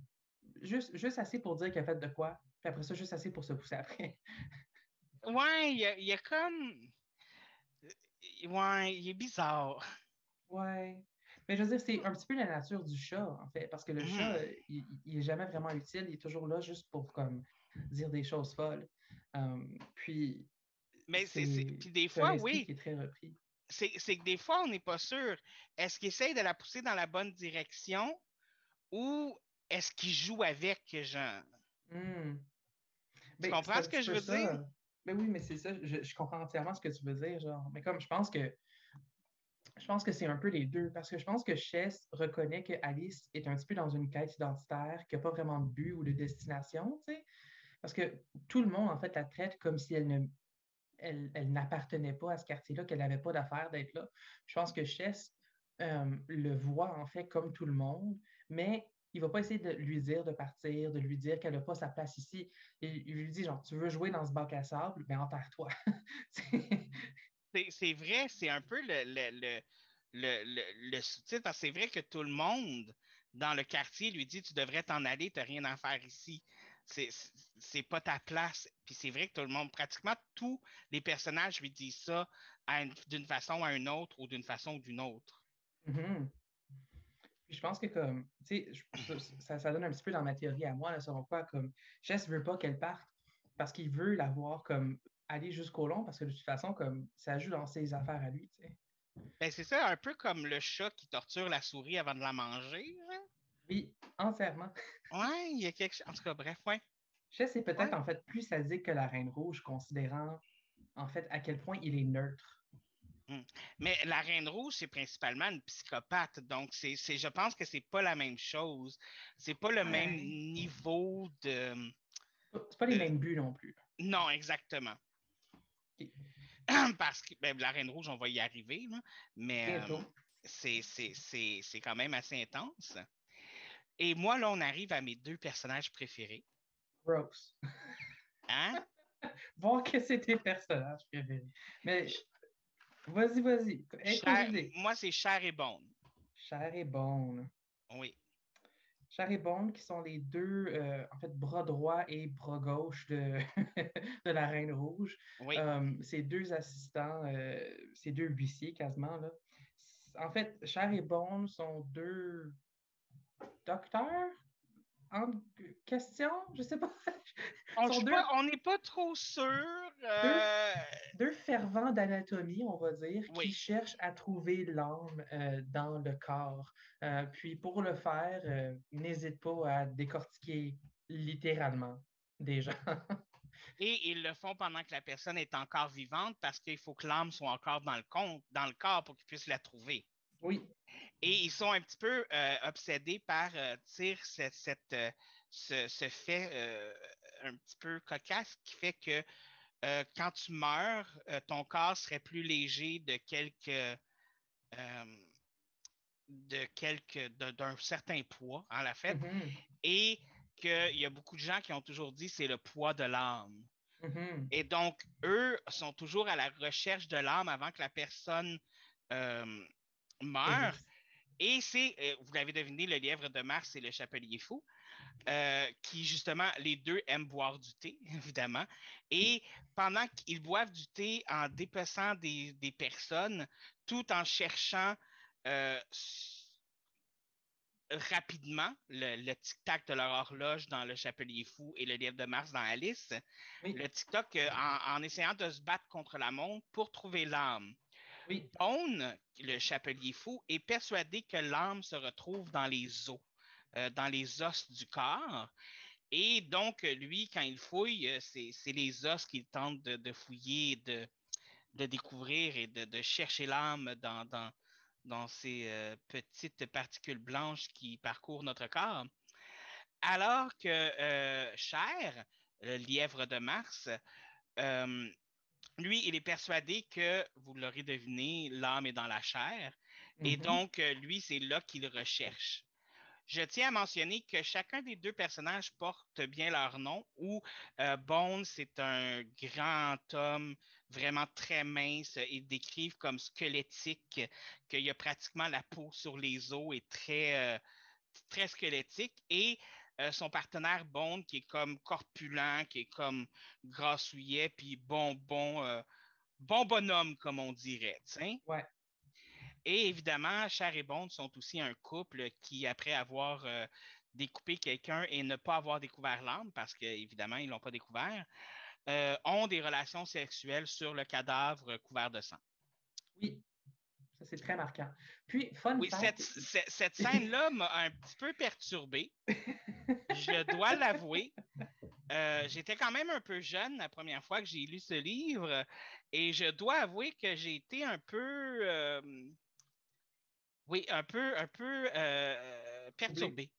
juste, juste assez pour dire qu'il a fait de quoi, puis après ça, juste assez pour se pousser après. *laughs* ouais, il y a, comme. Ouais, il est bizarre. Ouais. Mais je veux dire, c'est un petit peu la nature du chat, en fait, parce que le chat, mmh. il, n'est jamais vraiment utile, il est toujours là juste pour comme dire des choses folles. puis. Mais c'est. Puis des fois, oui. Qui est très repris. C'est que des fois, on n'est pas sûr. Est-ce qu'il essaye de la pousser dans la bonne direction ou est-ce qu'il joue avec, genre? Mmh. Tu ben, comprends ce que je veux dire? Ben oui, mais c'est ça, je, je, comprends entièrement ce que tu veux dire, genre. Mais comme je pense que je pense que c'est un peu les deux, parce que je pense que Chess reconnaît que Alice est un petit peu dans une quête identitaire, qui n'a pas vraiment de but ou de destination, tu sais. Parce que tout le monde, en fait, la traite comme si elle ne elle, elle n'appartenait pas à ce quartier-là, qu'elle n'avait pas d'affaire d'être là. Je pense que Chess euh, le voit en fait comme tout le monde, mais il ne va pas essayer de lui dire de partir, de lui dire qu'elle n'a pas sa place ici. Il, lui dit genre, tu veux jouer dans ce bac à sable, ben enterre-toi. *laughs* c'est vrai, c'est un peu le, le, le, sous-titre, c'est vrai que tout le monde dans le quartier lui dit, tu devrais t'en aller, tu n'as rien à faire ici c'est pas ta place. Puis c'est vrai que tout le monde, pratiquement tous les personnages lui disent ça d'une façon à une autre ou d'une façon ou d'une autre. Mm-hmm. Je pense que comme, tu sais, ça, donne un petit peu dans ma théorie à moi, là, selon quoi, comme, Jess veut pas qu'elle parte parce qu'il veut la voir comme aller jusqu'au long parce que de toute façon, comme, ça joue dans ses affaires à lui, tu sais. Ben, c'est ça, un peu comme le chat qui torture la souris avant de la manger. Hein? Oui, entièrement. *laughs* Oui, il y a quelque chose. En tout cas, bref, ouais. Je sais, c'est peut-être en fait plus sadique que la Reine Rouge, considérant en fait à quel point il est neutre. Hmm. Mais la Reine Rouge, c'est principalement une psychopathe. Donc, c'est, je pense que c'est pas la même chose. C'est pas le même niveau de. C'est pas les mêmes buts non plus. Non, exactement. *clears throat* Parce que ben, la Reine Rouge, on va y arriver, mais euh, c'est, c'est quand même assez intense. Et moi, là, on arrive à mes deux personnages préférés. Rose. Hein? *laughs* Voir que c'est tes personnages préférés. Mais vas-y, vas-y. Moi, c'est Cher et Bone. Cher et Bone. Oui. Cher et Bone, qui sont les deux, euh, en fait, bras droit et bras gauche de, *laughs* de la Reine Rouge. Oui. Euh, ces deux assistants, euh, ces deux huissiers quasiment, là. En fait, Cher et Bone sont deux docteur en question? Je sais pas. *laughs* On n'est pas trop sûr. Euh, deux, fervents d'anatomie, on va dire, qui cherchent à trouver l'âme euh, dans le corps. Euh, puis pour le faire, n'hésite pas à décortiquer littéralement des gens. *laughs* Et ils le font pendant que la personne est encore vivante parce qu'il faut que l'âme soit encore dans le, compte, dans le corps pour qu'ils puissent la trouver. Oui. Et ils sont un petit peu euh, obsédés par euh, cette, euh, ce, fait un petit peu cocasse qui fait que quand tu meurs, ton corps serait plus léger de quelques de quelques d'un certain poids en la fait mm-hmm. et qu'il y a beaucoup de gens qui ont toujours dit c'est le poids de l'âme. Mm-hmm. Et donc, eux sont toujours à la recherche de l'âme avant que la personne meurt. Et c'est, euh, vous l'avez deviné, le lièvre de Mars et le chapelier fou, euh, qui justement, les deux aiment boire du thé, *laughs* évidemment. Et pendant qu'ils boivent du thé en dépeçant des, personnes, tout en cherchant euh, rapidement le, tic-tac de leur horloge dans le chapelier fou et le lièvre de Mars dans Alice, le tic-tac en, essayant de se battre contre la montre pour trouver l'âme. Oui. Le chapelier fou, est persuadé que l'âme se retrouve dans les os, euh, dans les os du corps. Et donc, lui, quand il fouille, euh, c'est les os qu'il tente de, fouiller, de, découvrir et de, chercher l'âme dans, ces euh, petites particules blanches qui parcourent notre corps. Alors que Cher, le lièvre de Mars, lui, il est persuadé que, vous l'aurez deviné, l'âme est dans la chair. Et mm-hmm. donc, euh, lui, c'est là qu'il recherche. Je tiens à mentionner que chacun des deux personnages porte bien leur nom, où euh, Bones, c'est un grand homme vraiment très mince et décrivent comme squelettique, qu'il y a pratiquement la peau sur les os et très, euh, très squelettique. Et euh, son partenaire Bond, qui est comme corpulent, qui est comme grassouillet, puis bon, bon, euh, bon bonhomme, comme on dirait. Ouais. Et évidemment, Cher et Bond sont aussi un couple qui, après avoir euh, découpé quelqu'un et ne pas avoir découvert l'âme, parce qu'évidemment, ils ne l'ont pas découvert, ont des relations sexuelles sur le cadavre couvert de sang. Oui, c'est très marquant. Puis, fun Oui, cette, scène-là m'a un petit peu perturbé. Je dois l'avouer. Euh, j'étais quand même un peu jeune la première fois que j'ai lu ce livre et je dois avouer que j'ai été un peu. Euh, oui, un peu, un peu euh, perturbé.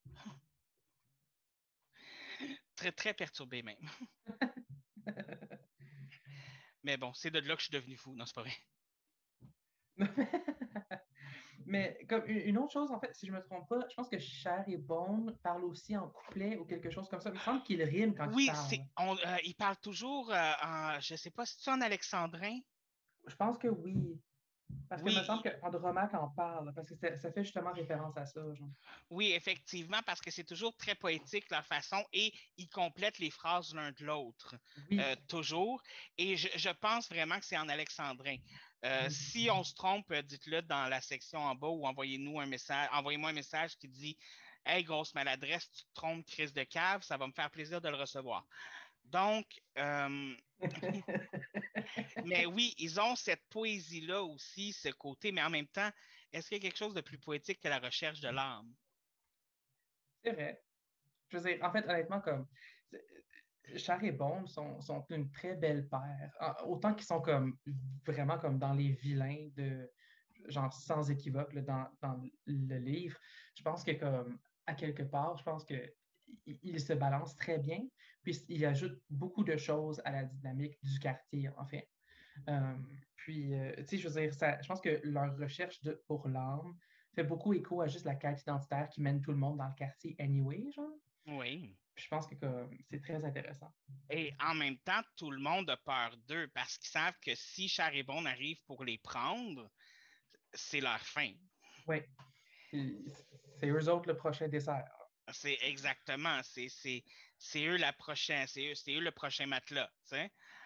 très, très perturbé même. *laughs* Mais bon, c'est de là que je suis devenu fou. Non, c'est pas vrai. *laughs* Mais comme une autre chose, en fait, si je ne me trompe pas, je pense que Cher et Bone parlent aussi en couplet ou quelque chose comme ça. Il me semble qu'il rime quand il parle. Oui, euh, il parle toujours euh, en, je ne sais pas, si c'est en alexandrin? Je pense que oui. Parce qu'il me semble qu'Andromaque en parle, parce que ça, fait justement référence à ça. Oui, effectivement, parce que c'est toujours très poétique leur façon et ils complètent les phrases l'un de l'autre. Euh, toujours. Et je, pense vraiment que c'est en alexandrin. Euh, si on se trompe, dites-le dans la section en bas ou envoyez-nous un message, envoyez-moi un message qui dit Hey, grosse maladresse, tu te trompes, crise de cave, ça va me faire plaisir de le recevoir. Donc, euh, *laughs* mais oui, ils ont cette poésie-là aussi, ce côté, mais en même temps, est-ce qu'il y a quelque chose de plus poétique que la recherche de l'âme? C'est vrai. Je veux dire, en fait, honnêtement, comme Char et Bond sont, une très belle paire. Autant qu'ils sont comme vraiment comme dans les vilains de genre sans équivoque dans, le livre. Je pense que comme à quelque part, je pense que se balance très bien, puis il ajoute beaucoup de choses à la dynamique du quartier, en fait. Euh, puis, euh, tu sais, je veux dire, ça, je pense que leur recherche de, pour l'âme fait beaucoup écho à juste la quête identitaire qui mène tout le monde dans le quartier anyway, genre. Oui. Je pense que c'est très intéressant. Et en même temps, tout le monde a peur d'eux parce qu'ils savent que si Charibon arrive pour les prendre, c'est leur fin. Oui. C'est eux autres le prochain dessert. C'est exactement. C'est eux la prochaine, c'est eux, eux, le prochain matelas.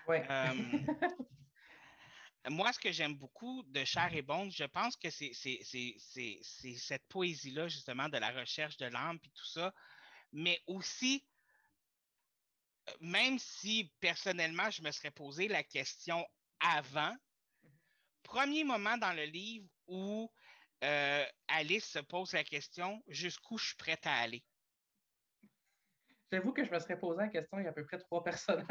Oui. Euh, *laughs* moi, ce que j'aime beaucoup de Cher et Bond, je pense que c'est cette poésie-là, justement, de la recherche de l'âme et tout ça, mais aussi, même si personnellement, je me serais posé la question avant, premier moment dans le livre où euh, Alice se pose la question jusqu'où je suis prête à aller? J'avoue que je me serais posé la question il y a à peu près trois personnages.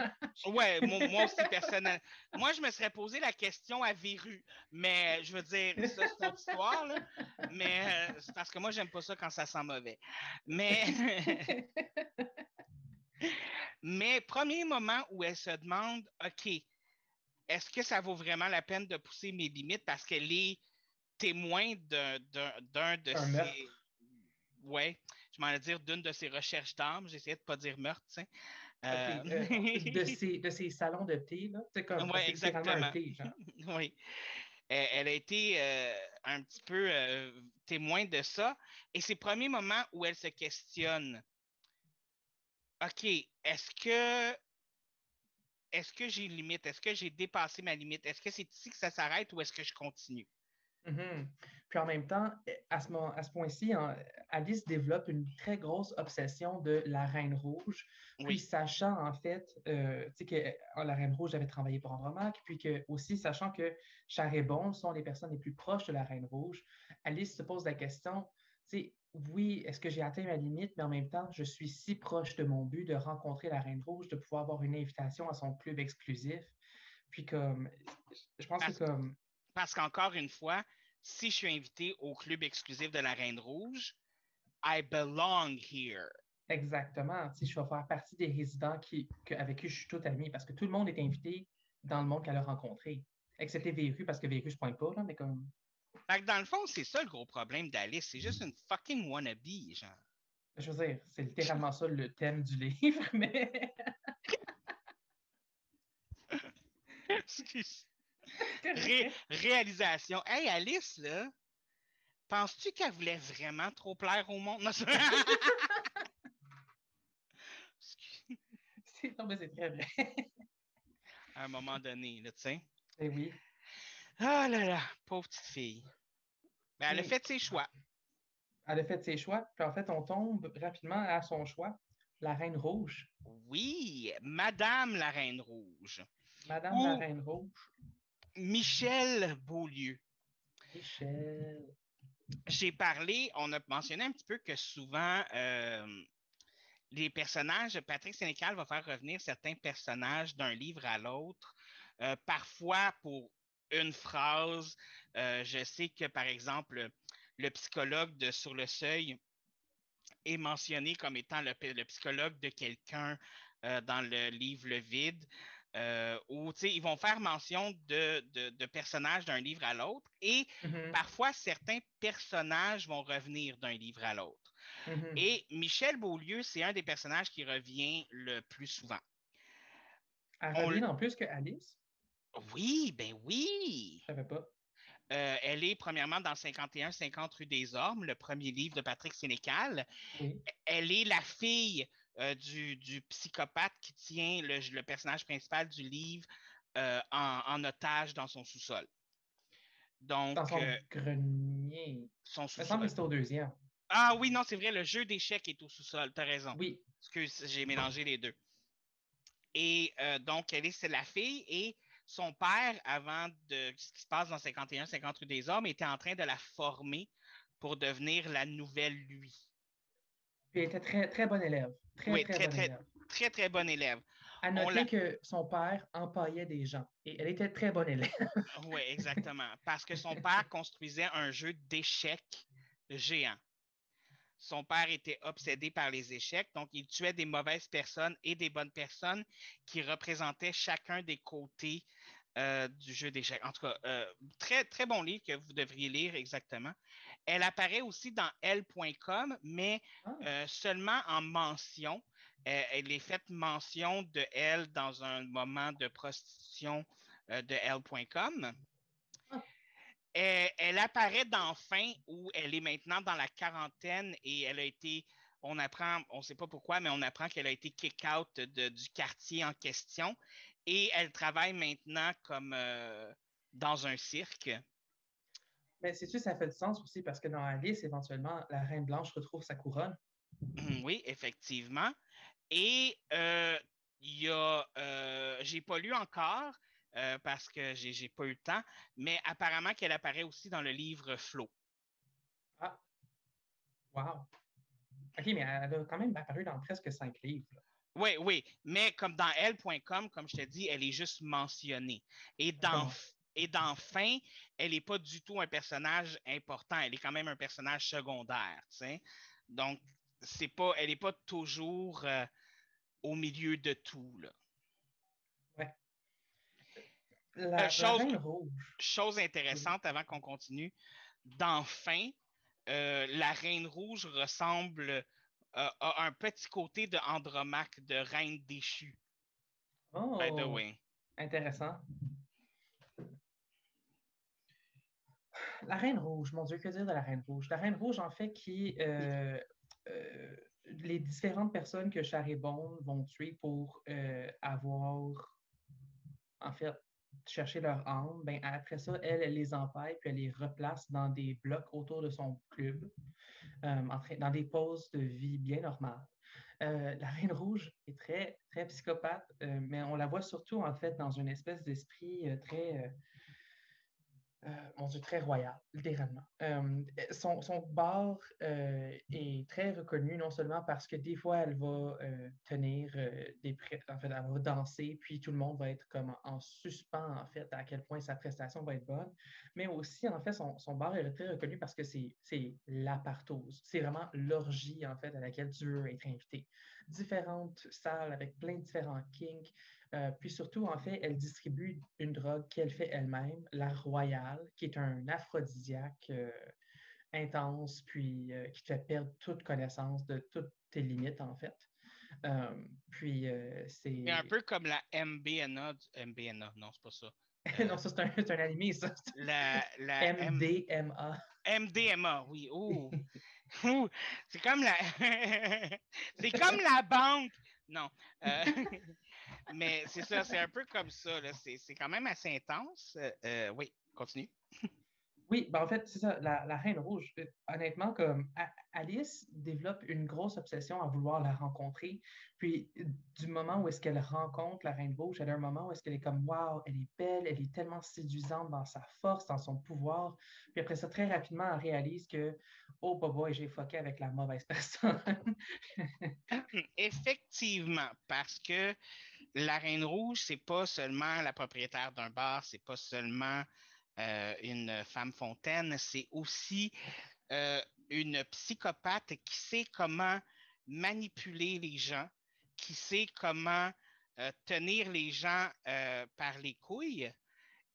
Oui, moi, aussi *laughs* personnel. Moi, je me serais posé la question à Véru, mais je veux dire, ça, c'est notre histoire, là. Mais euh, c'est parce que moi, j'aime pas ça quand ça sent mauvais. Mais. *laughs* mais premier moment où elle se demande, OK, est-ce que ça vaut vraiment la peine de pousser mes limites? Parce qu'elle est témoin d'un de ces. Ouais, je m'en dire d'une de ses recherches d'armes. J'essayais de ne pas dire meurtre, tu sais. Euh, euh, *laughs* de, ces, de ces salons de thé, là. C'est comme ouais, exactement. Un thé, *laughs* oui. Elle a été euh, un petit peu témoin de ça. Et c'est le premier moment où elle se questionne. OK, est-ce que est-ce que j'ai une limite? Est-ce que j'ai dépassé ma limite? Est-ce que c'est ici que ça s'arrête ou est-ce que je continue? Mm-hmm. Puis en même temps, à ce, à ce point-ci, Alice développe une très grosse obsession de la Reine Rouge. Puis sachant en fait euh, que euh, la Reine Rouge avait travaillé pour Andromaque, puis que aussi sachant que Char et Bon sont les personnes les plus proches de la Reine Rouge, Alice se pose la question, oui, est-ce que j'ai atteint ma limite, mais en même temps, je suis si proche de mon but de rencontrer la Reine Rouge, de pouvoir avoir une invitation à son club exclusif. Puis comme, je pense que comme parce qu'encore une fois, si je suis invité au club exclusif de la Reine Rouge, I belong here. Exactement. Si je vais faire partie des résidents qui, avec qui je suis tout ami, parce que tout le monde est invité dans le monde qu'elle a rencontré. Excepté Véru, parce que Véru, je ne pointe pas, là, mais comme. dans le fond, c'est ça le gros problème d'Alice. C'est juste une fucking wannabe, genre. Je veux dire, c'est littéralement ça le thème du livre, *laughs* mais. Excuse réalisation. Hey, Alice, là, penses-tu qu'elle voulait vraiment trop plaire au monde? Non, c'est *laughs* très bien. à un moment donné, là, tu sais. Eh oui. Ah là là, pauvre petite fille. Mais elle a fait ses choix. Elle a fait ses choix. Puis en fait, on tombe rapidement à son choix, la Reine Rouge. Oui, Madame la Reine Rouge. Madame la Reine Rouge. Michel Beaulieu. Michel. J'ai parlé, on a mentionné un petit peu que souvent, euh, les personnages, Patrick Sénécal va faire revenir certains personnages d'un livre à l'autre, euh, parfois pour une phrase. Euh, je sais que, par exemple, le psychologue de Sur le Seuil est mentionné comme étant le, le psychologue de quelqu'un dans le livre Le Vide. Euh, où ils vont faire mention de, de, personnages d'un livre à l'autre et mm-hmm. parfois certains personnages vont revenir d'un livre à l'autre. Mm-hmm. Et Michel Beaulieu, c'est un des personnages qui revient le plus souvent. Elle revient en plus que Alice? Oui, ben oui. Je savais pas. Euh, elle est premièrement dans 51-50 rue des Ormes, le premier livre de Patrick Sénécal. Elle est la fille euh, du, psychopathe qui tient le, personnage principal du livre euh, en, otage dans son sous-sol. Donc, dans son grenier. Son sous-sol. semble que c'est au deuxième. Ah oui, non, c'est vrai, le jeu d'échecs est au sous-sol, tu as raison. Oui. Excuse, j'ai mélangé les deux. Et donc, elle est la fille et son père, avant de ce qui se passe dans 51-50 rue des Hommes, était en train de la former pour devenir la nouvelle lui. Il était très, très bon élève. Très, oui, très, très, très, élève. très, très bon élève. À noter que son père empaillait des gens et elle était très bonne élève. *laughs* oui, exactement. Parce que son père construisait un jeu d'échecs géant. Son père était obsédé par les échecs, donc il tuait des mauvaises personnes et des bonnes personnes qui représentaient chacun des côtés euh, du jeu d'échecs. En tout cas, euh, très, très bon livre que vous devriez lire exactement. Elle apparaît aussi dans elle.com, mais ah. euh, seulement en mention. elle est faite mention de elle dans un moment de prostitution de elle.com. Elle, apparaît dans Fin où elle est maintenant dans la quarantaine et elle a été, on apprend, on ne sait pas pourquoi, mais on apprend qu'elle a été kick-out du quartier en question et elle travaille maintenant comme euh, dans un cirque. Mais c'est sûr, ça fait du sens aussi parce que dans Alice, éventuellement, la Reine Blanche retrouve sa couronne. Oui, effectivement. Et euh, il y a, euh, j'ai pas lu encore, euh, parce que j'ai n'ai pas eu le temps, mais apparemment qu'elle apparaît aussi dans le livre Flo. Ah, wow. OK, mais elle a quand même apparu dans presque cinq livres. Oui, oui, mais comme dans elle.com, comme je te dis, elle est juste mentionnée. Et dans, et dans Fin, elle n'est pas du tout un personnage important, elle est quand même un personnage secondaire. Donc, c'est pas, elle n'est pas toujours euh, au milieu de tout. Là. La, chose, rouge. chose intéressante avant qu'on continue. Dans Fin, euh, la Reine Rouge ressemble euh, à un petit côté de Andromaque, de Reine déchue. Oh, intéressant. La Reine Rouge, mon Dieu, que dire de la Reine Rouge? La Reine Rouge, en fait, qui euh, les différentes personnes que Charibon vont tuer pour avoir, en fait, chercher leur âme, ben après ça, elle, elle les empaille, puis elle les replace dans des blocs autour de son club, euh, dans des poses de vie bien normales. Euh, la Reine Rouge est très, très psychopathe, euh, mais on la voit surtout, en fait, dans une espèce d'esprit très euh, mon Dieu, très royal, littéralement. Euh, son, bar euh, est très reconnu, non seulement parce que des fois, elle va tenir des... En fait, elle va danser, puis tout le monde va être comme en suspens, en fait, à quel point sa prestation va être bonne, mais aussi, en fait, son, son bar est très reconnu parce que c'est la partose. C'est vraiment l'orgie, en fait, à laquelle tu veux être invité. Différentes salles avec plein de différents kinks, euh, puis surtout, en fait, elle distribue une drogue qu'elle fait elle-même, la Royale, qui est un aphrodisiaque euh, intense, puis euh, qui te fait perdre toute connaissance de toutes tes limites, en fait. puis c'est. un peu comme la MBNA. MBNA, non, c'est pas ça. *laughs* non, ça, c'est un, un, animé, ça. La, la MDMA. MDMA, oui. Oh. c'est comme la. *laughs* c'est comme la banque. Non. *laughs* Mais c'est ça, c'est un peu comme ça. C'est quand même assez intense. Euh, euh, oui, continue. Oui, ben en fait, c'est ça, la, Reine Rouge. Euh, honnêtement, comme Alice développe une grosse obsession à vouloir la rencontrer. Puis, du moment où est-ce qu'elle rencontre la Reine Rouge, elle a un moment où est-ce qu'elle est comme Waouh, elle est belle, elle est tellement séduisante dans sa force, dans son pouvoir. Puis après ça, très rapidement, elle réalise que Oh, boy, j'ai foqué avec la mauvaise *laughs* personne. Effectivement, parce que la Reine Rouge, c'est pas seulement la propriétaire d'un bar, c'est pas seulement euh, une femme fontaine, c'est aussi euh, une psychopathe qui sait comment manipuler les gens, qui sait comment tenir les gens par les couilles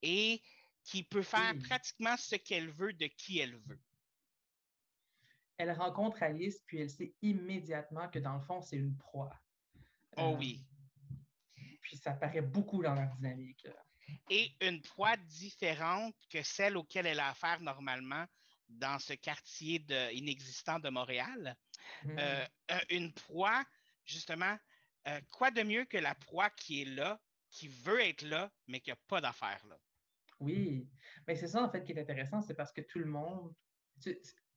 et qui peut faire pratiquement ce qu'elle veut de qui elle veut. Elle rencontre Alice, puis elle sait immédiatement que dans le fond, c'est une proie. Oh oui. Puis ça paraît beaucoup dans leur dynamique. Et une proie différente que celle auquel elle a affaire normalement dans ce quartier de, inexistant de Montréal. Hmm. Euh, euh, une proie, justement, euh, quoi de mieux que la proie qui est là, qui veut être là, mais qui n'a pas d'affaire là? Oui, mais c'est ça en fait qui est intéressant, c'est parce que tout le monde.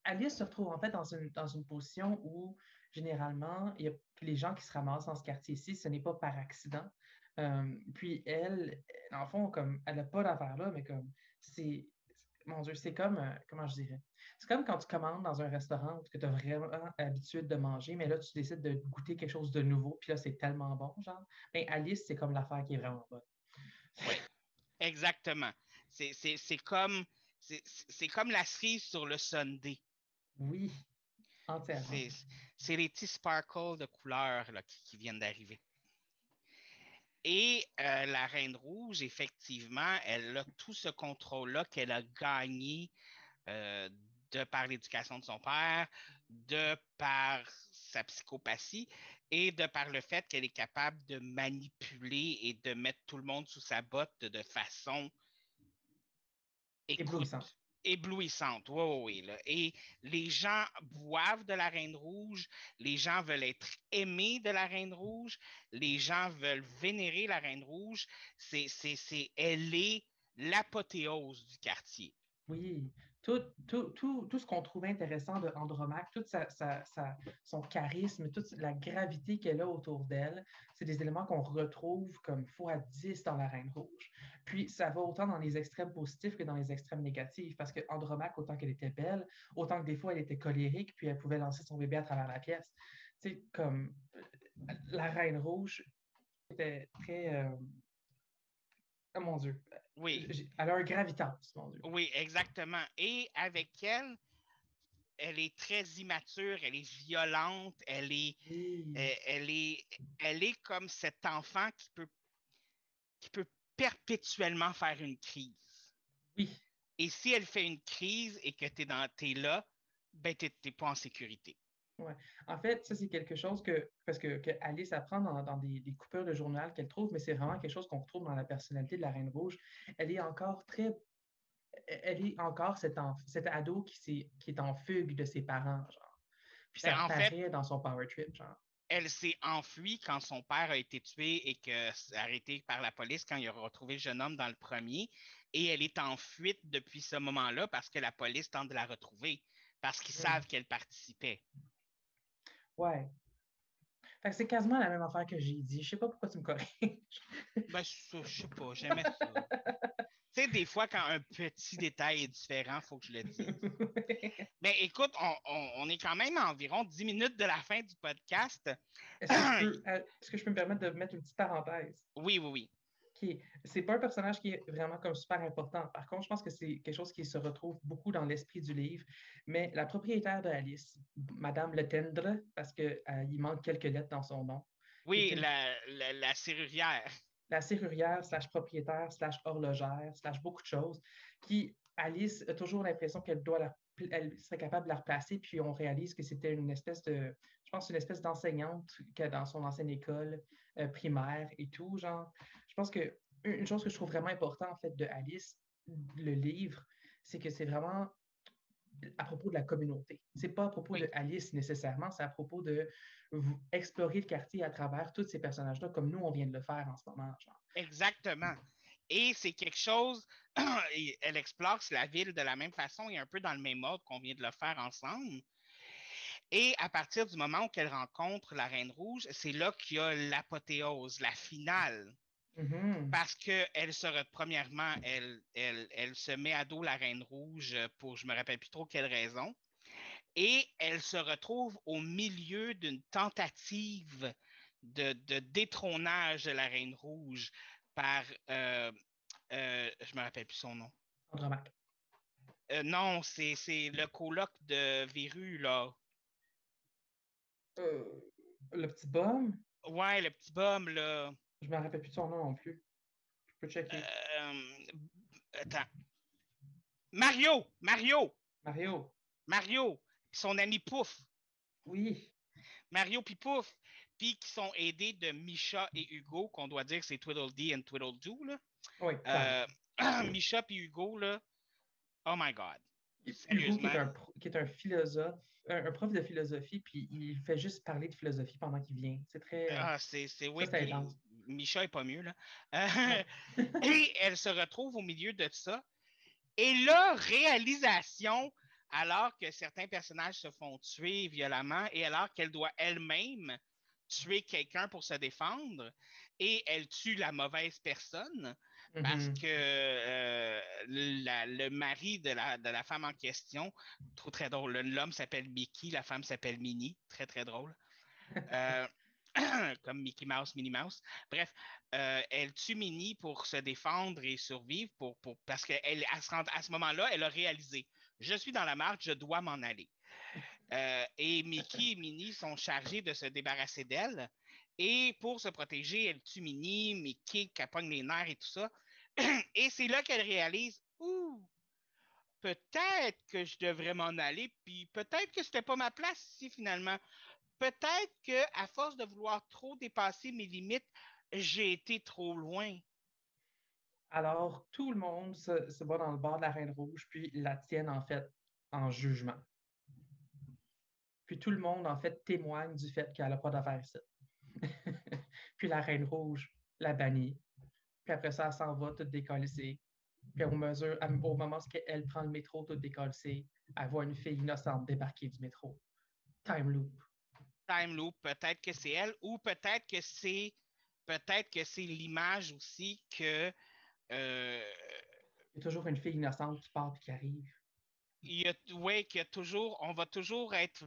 Alice se retrouve en fait dans une, dans une position où généralement, il y a les gens qui se ramassent dans ce quartier-ci, ce n'est pas par accident. Puis elle, en fond, comme elle n'a pas d'affaire là, mais comme c'est mon Dieu, c'est comme, euh, comment je dirais? C'est comme quand tu commandes dans un restaurant que tu as vraiment l'habitude de manger, mais là, tu décides de goûter quelque chose de nouveau, puis là, c'est tellement bon, genre. Mais ben, Alice, c'est comme l'affaire qui est vraiment bonne. Oui, exactement. C'est comme, c'est comme la cerise sur le Sunday. Oui, entièrement. C'est les petits sparkles de couleur qui viennent d'arriver. Et euh, la Reine Rouge, effectivement, elle a tout ce contrôle-là qu'elle a gagné euh, de par l'éducation de son père, de par sa psychopathie et de par le fait qu'elle est capable de manipuler et de mettre tout le monde sous sa botte de façon éblouissante éblouissante. Oui, oui, oui. Et les gens boivent de la Reine Rouge, les gens veulent être aimés de la Reine Rouge, les gens veulent vénérer la Reine Rouge. C'est, c'est, c'est, elle est l'apothéose du quartier. Oui, tout, tout, tout, tout ce qu'on trouvait intéressant de Andromaque, tout sa, son charisme, toute la gravité qu'elle a autour d'elle, c'est des éléments qu'on retrouve comme fois 10 dans la Reine Rouge. Puis ça va autant dans les extrêmes positifs que dans les extrêmes négatifs, parce que Andromaque, autant qu'elle était belle, autant que des fois elle était colérique, puis elle pouvait lancer son bébé à travers la pièce. Sais, comme la Reine Rouge était très. Euh, oh mon Dieu, oui. Elle a un gravitas, mon Dieu. Oui, exactement. Et avec elle, elle est très immature, elle est violente, elle est, euh, elle, est, elle est comme cet enfant qui peut, qui peut perpétuellement faire une crise. Oui. Et si elle fait une crise et que tu es, es, là, ben, tu n'es pas en sécurité. Ouais. En fait, ça, c'est quelque chose que, parce que, Alice apprend dans, des, des, coupures de journal qu'elle trouve, mais c'est vraiment quelque chose qu'on retrouve dans la personnalité de la Reine Rouge. Elle est encore très. Elle est encore cet, cet ado qui, est, qui est en fugue de ses parents, genre. Puis ça ben, apparaît dans son power trip, genre. Elle s'est enfuie quand son père a été tué et que arrêté par la police quand il a retrouvé le jeune homme dans le premier. Et elle est en fuite depuis ce moment-là parce que la police tente de la retrouver, parce qu'ils savent qu'elle participait. Ouais. c'est quasiment la même affaire que j'ai dit. Je sais pas pourquoi tu me corriges. ben, je sais pas, j'aimais ça. tu sais, des fois, quand un petit détail est différent, il faut que je le dise. Mais écoute, on, est quand même à environ 10 minutes de la fin du podcast. *clears throat* Euh, est-ce que, je peux me permettre de mettre une petite parenthèse? Oui, oui, oui c'est pas un personnage qui est vraiment comme super important. Par contre, je pense que c'est quelque chose qui se retrouve beaucoup dans l'esprit du livre. Mais la propriétaire de Alice, Madame Le Tendre, parce qu'il euh, manque quelques lettres dans son nom. Oui, la, la, serrurière. La serrurière, slash propriétaire, slash horlogère, slash beaucoup de choses, qui, Alice a toujours l'impression qu'elle doit la, elle serait capable de la replacer, puis on réalise que c'était une espèce de, pense, une espèce d'enseignante dans son ancienne école euh, primaire et tout, genre je pense que une chose que je trouve vraiment importante, en fait, de Alice, le livre, c'est que c'est vraiment à propos de la communauté. C'est pas à propos de Alice nécessairement, c'est à propos de explorer le quartier à travers tous ces personnages-là, comme nous, on vient de le faire en ce moment. Exactement. Et c'est quelque chose, *clears throat* elle explore la ville de la même façon et un peu dans le même mode qu'on vient de le faire ensemble. Et à partir du moment où elle rencontre la Reine Rouge, c'est là qu'il y a l'apothéose, la finale Mm-hmm. Parce qu'elle se, premièrement, elle, elle, elle, se met à dos la Reine Rouge pour je me rappelle plus trop quelle raison. Et elle se retrouve au milieu d'une tentative de, de, détrônage de la Reine Rouge par, euh, euh, je me rappelle plus son nom. Euh, non, c'est le colloque de Véru, là. Euh, le petit bum? Ouais, le petit bum, là. Je me rappelle plus de son nom non plus. Je peux checker. Euh, attends. Mario! Mario! Mario. Mario! Son ami Pouf. Oui. Mario puis Pouf. Puis qui sont aidés de Misha et Hugo, qu'on doit dire que c'est Tweedledee et Tweedledoo. Là. Oui. Euh, *clears throat* Misha puis Hugo, là. Oh my God. Hugo, qui est un, qui est un philosophe, un, un prof de philosophie, puis il fait juste parler de philosophie pendant qu'il vient. C'est très. euh, Ah, c'est, c'est, oui. Misha est pas mieux, là. *laughs* Euh, et elle se retrouve au milieu de ça. Et là, réalisation, alors que certains personnages se font tuer violemment et alors qu'elle doit elle-même tuer quelqu'un pour se défendre, et elle tue la mauvaise personne parce mhm. que euh, la- le mari de la, de la femme en question, trop très drôle, l'homme s'appelle Mickey, la femme s'appelle Minnie, très très drôle. Euh, *coughs* comme Mickey Mouse, Minnie Mouse. Bref, euh, elle tue Minnie pour se défendre et survivre pour, pour, parce qu'elle elle se rend- à ce moment-là, elle a réalisé je suis dans la marque, je dois m'en aller. Euh, et Mickey et Minnie sont chargés de se débarrasser d'elle. Et pour se protéger, elle tue Minnie, Mickey capogne les nerfs et tout ça. *clears throat* Et c'est là qu'elle réalise Ouh, peut-être que je devrais m'en aller, puis peut-être que c'était pas ma place ici finalement. Peut-être que à force de vouloir trop dépasser mes limites, j'ai été trop loin. Alors, tout le monde se, se bat dans le bord de la Reine Rouge, puis la tienne, en fait, en jugement. Puis tout le monde, en fait, témoigne du fait qu'elle n'a pas d'affaires ici. *laughs* puis la Reine Rouge la bannit. Puis après ça, elle s'en va toute décollissée. Puis au, mesure, au moment où elle prend le métro toute décollissée, elle voit une fille innocente débarquer du métro. Time loop. Time loop, peut-être que c'est elle, ou peut-être que c'est peut-être que c'est l'image aussi que euh, Il y a toujours une fille innocente qui part et qui arrive. ouais, qu'il y a toujours, on va toujours être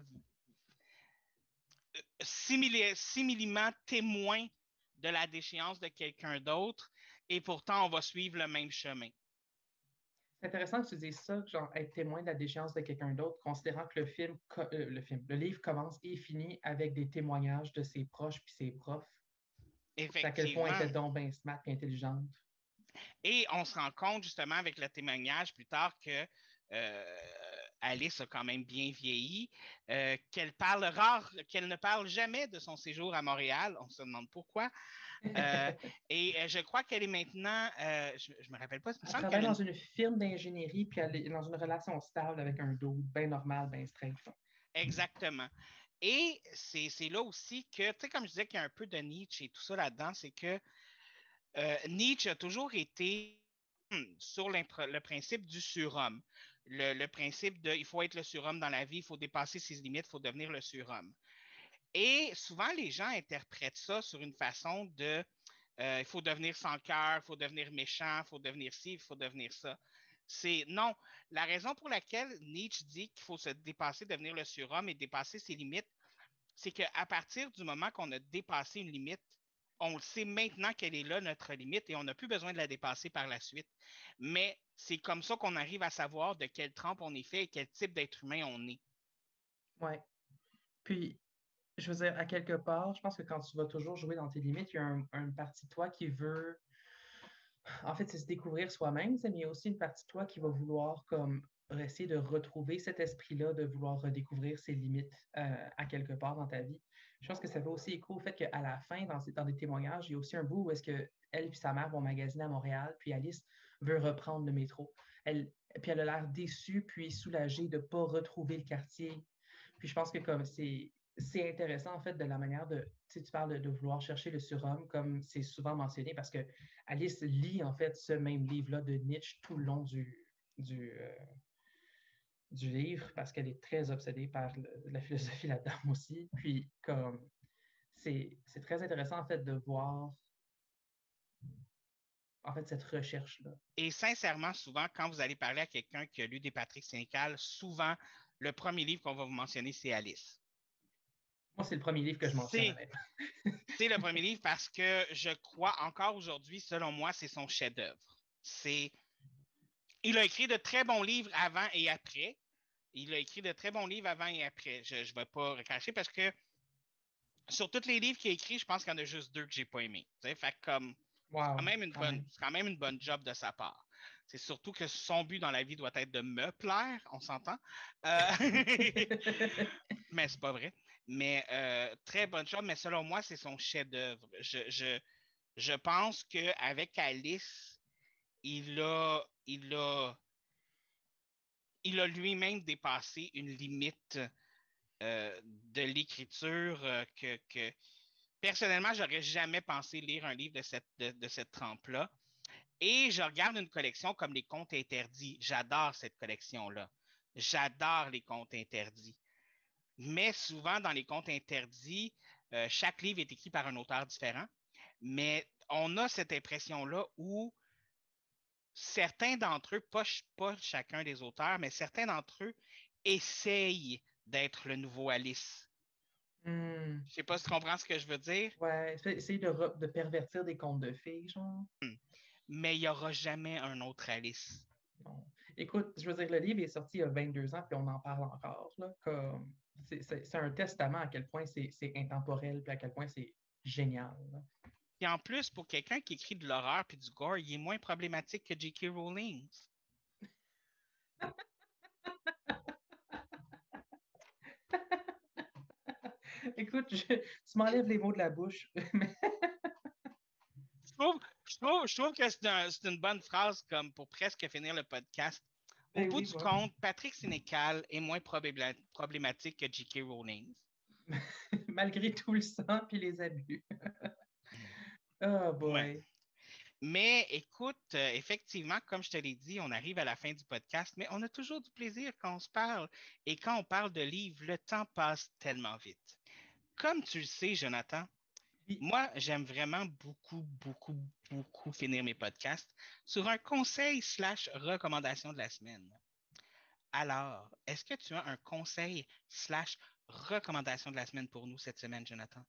euh, similement témoin de la déchéance de quelqu'un d'autre, et pourtant on va suivre le même chemin. C'est intéressant que tu dises ça, genre être témoin de la déchéance de quelqu'un d'autre, considérant que le film, co- euh, le film, le livre commence et finit avec des témoignages de ses proches puis ses profs. C'est à quel point elle était Effectivement. donc bien smart et intelligente. Et on se rend compte justement avec le témoignage plus tard que euh, Alice a quand même bien vieilli, euh, qu'elle parle rare, qu'elle ne parle jamais de son séjour à Montréal. On se demande pourquoi. Euh, et euh, je crois qu'elle est maintenant, euh, je, je me rappelle pas, Elle travaille dans une firme d'ingénierie puis elle est dans une relation stable avec un dos bien normal, bien straight. Exactement. Et c'est là aussi que, tu sais, comme je disais qu'il y a un peu de Nietzsche et tout ça là-dedans, c'est que euh, Nietzsche a toujours été sur le principe du surhomme. Le, le principe de il faut être le surhomme dans la vie, il faut dépasser ses limites, il faut devenir le surhomme. Et souvent, les gens interprètent ça sur une façon de euh, il faut devenir sans cœur, il faut devenir méchant, il faut devenir ci, il faut devenir ça. C'est non. La raison pour laquelle Nietzsche dit qu'il faut se dépasser, devenir le surhomme et dépasser ses limites, c'est qu'à partir du moment qu'on a dépassé une limite, on le sait maintenant qu'elle est là, notre limite, et on n'a plus besoin de la dépasser par la suite. Mais c'est comme ça qu'on arrive à savoir de quelle trempe on est fait et quel type d'être humain on est. Ouais. Puis, je veux dire, à quelque part, je pense que quand tu vas toujours jouer dans tes limites, il y a un, une partie de toi qui veut. En fait, c'est se découvrir soi-même, mais il y a aussi une partie de toi qui va vouloir comme essayer de retrouver cet esprit-là, de vouloir redécouvrir ses limites euh, à quelque part dans ta vie. Je pense que ça fait aussi écho au fait qu'à la fin, dans, dans des témoignages, il y a aussi un bout où est-ce que elle et sa mère vont magasiner à Montréal, puis Alice veut reprendre le métro. Elle, puis elle a l'air déçue, puis soulagée de ne pas retrouver le quartier. Puis je pense que comme c'est c'est intéressant en fait de la manière de, tu tu parles de, vouloir chercher le surhomme comme c'est souvent mentionné parce que Alice lit en fait ce même livre-là de Nietzsche tout le long du, euh, livre parce qu'elle est très obsédée par la philosophie là-dedans aussi. Puis comme c'est c'est très intéressant en fait de voir en fait cette recherche-là. Et sincèrement, souvent, quand vous allez parler à quelqu'un qui a lu des Patrick Sénécal, souvent, le premier livre qu'on va vous mentionner, c'est Alice. Moi, c'est le premier livre que je mentionne. *laughs* C'est- le premier livre parce que je crois encore aujourd'hui, selon moi, c'est son chef-d'œuvre. C'est. Il a écrit de très bons livres avant et après. Il a écrit de très bons livres avant et après. Je ne vais pas recacher parce que sur tous les livres qu'il a écrits, je pense qu'il y en a juste deux que j'ai pas. Fait comme, c'est quand, même une bonne, quand même une bonne job de sa part. C'est surtout que son but dans la vie doit être de me plaire, on s'entend. Euh... *laughs* *laughs* mais c'est pas vrai. Mais euh, très bonne job, mais selon moi, c'est son chef-d'œuvre. Je, je, je pense qu'avec Alice, il a, il a, il a lui-même dépassé une limite euh, de l'écriture euh, que, que, personnellement, j'aurais jamais pensé lire un livre de cette, de, cette trempe-là. Et je regarde une collection comme les contes interdits. J'adore cette collection-là. J'adore les contes interdits. Mais souvent, dans les contes interdits, euh, chaque livre est écrit par un auteur différent. Mais on a cette impression-là où certains d'entre eux, pas, pas, chacun des auteurs, mais certains d'entre eux essayent d'être le nouveau Alice. Hmm. Je sais pas si tu comprends ce que je veux dire. Ouais, essayer de, de, pervertir des contes de filles, genre. Hmm. Mais il n'y aura jamais un autre Alice. Écoute, je veux dire, le livre est sorti il y a 22 ans, puis on en parle encore. Là, comme c'est un testament à quel point c'est intemporel, puis à quel point c'est génial. Et en plus, pour quelqu'un qui écrit de l'horreur puis du gore, il est moins problématique que J.K. Rowling. *laughs* Écoute, je, tu m'enlèves les mots de la bouche. *laughs* je, trouve, je, trouve, que c'est une bonne phrase comme pour presque finir le podcast. Au ben bout du compte, Patrick Sénécal est moins problématique que J.K. Rowling. *laughs* Malgré tout le sang et les abus. oh *laughs* boy. Mais écoute, euh, effectivement, comme je te l'ai dit, on arrive à la fin du podcast, mais on a toujours du plaisir quand on se parle. Et quand on parle de livres, le temps passe tellement vite. Comme tu le sais, Jonathan, moi, j'aime vraiment beaucoup, beaucoup, beaucoup finir mes podcasts sur un conseil slash recommandation de la semaine. Alors, est-ce que tu as un conseil slash recommandation de la semaine pour nous cette semaine, Jonathan?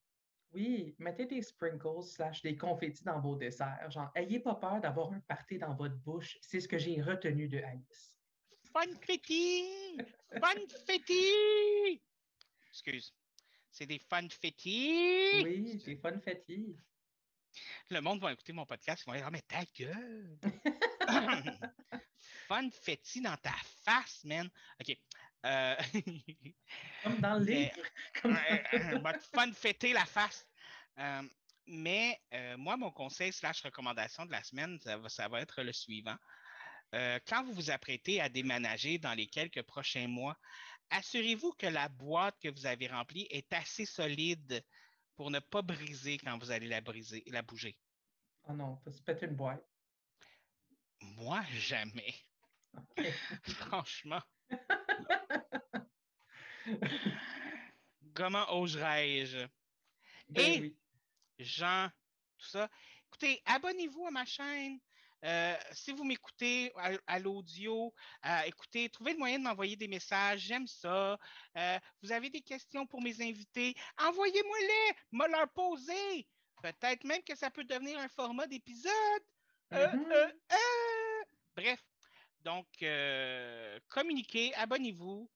Oui, mettez des sprinkles slash des confettis dans vos desserts. Genre, ayez pas peur d'avoir un party dans votre bouche. C'est ce que j'ai retenu de Alice. Funfetti! Funfetti! Excuse. C'est des funfetti. Oui, des funfetti. Le monde va écouter mon podcast, ils vont dire Ah, mais ta gueule! *laughs* funfetti dans ta face, man! OK. Euh... *laughs* Comme dans le livre. va te la face. Euh, mais euh, moi, mon conseil slash recommandation de la semaine, ça va, ça va être le suivant. Euh, quand vous vous apprêtez à déménager dans les quelques prochains mois, assurez-vous que la boîte que vous avez remplie est assez solide pour ne pas briser quand vous allez la briser, la bouger. Oh non, tu péter une boîte. Moi, jamais. *laughs* Franchement. Comment oserais-je? Ben Et Jean, tout ça. Écoutez, abonnez-vous à ma chaîne. Euh, si vous m'écoutez à, l'audio, euh, écoutez, trouvez le moyen de m'envoyer des messages. J'aime ça. Euh, vous avez des questions pour mes invités, envoyez-moi-les, me leur poser. Peut-être même que ça peut devenir un format d'épisode. Mm-hmm. Bref, donc, communiquez, abonnez-vous.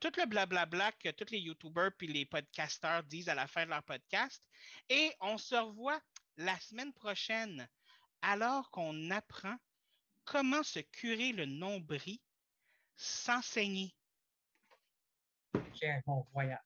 tout le blablabla que tous les YouTubers puis les podcasteurs disent à la fin de leur podcast. Et on se revoit la semaine prochaine alors qu'on apprend comment se curer le nombril sans saigner. Voyage.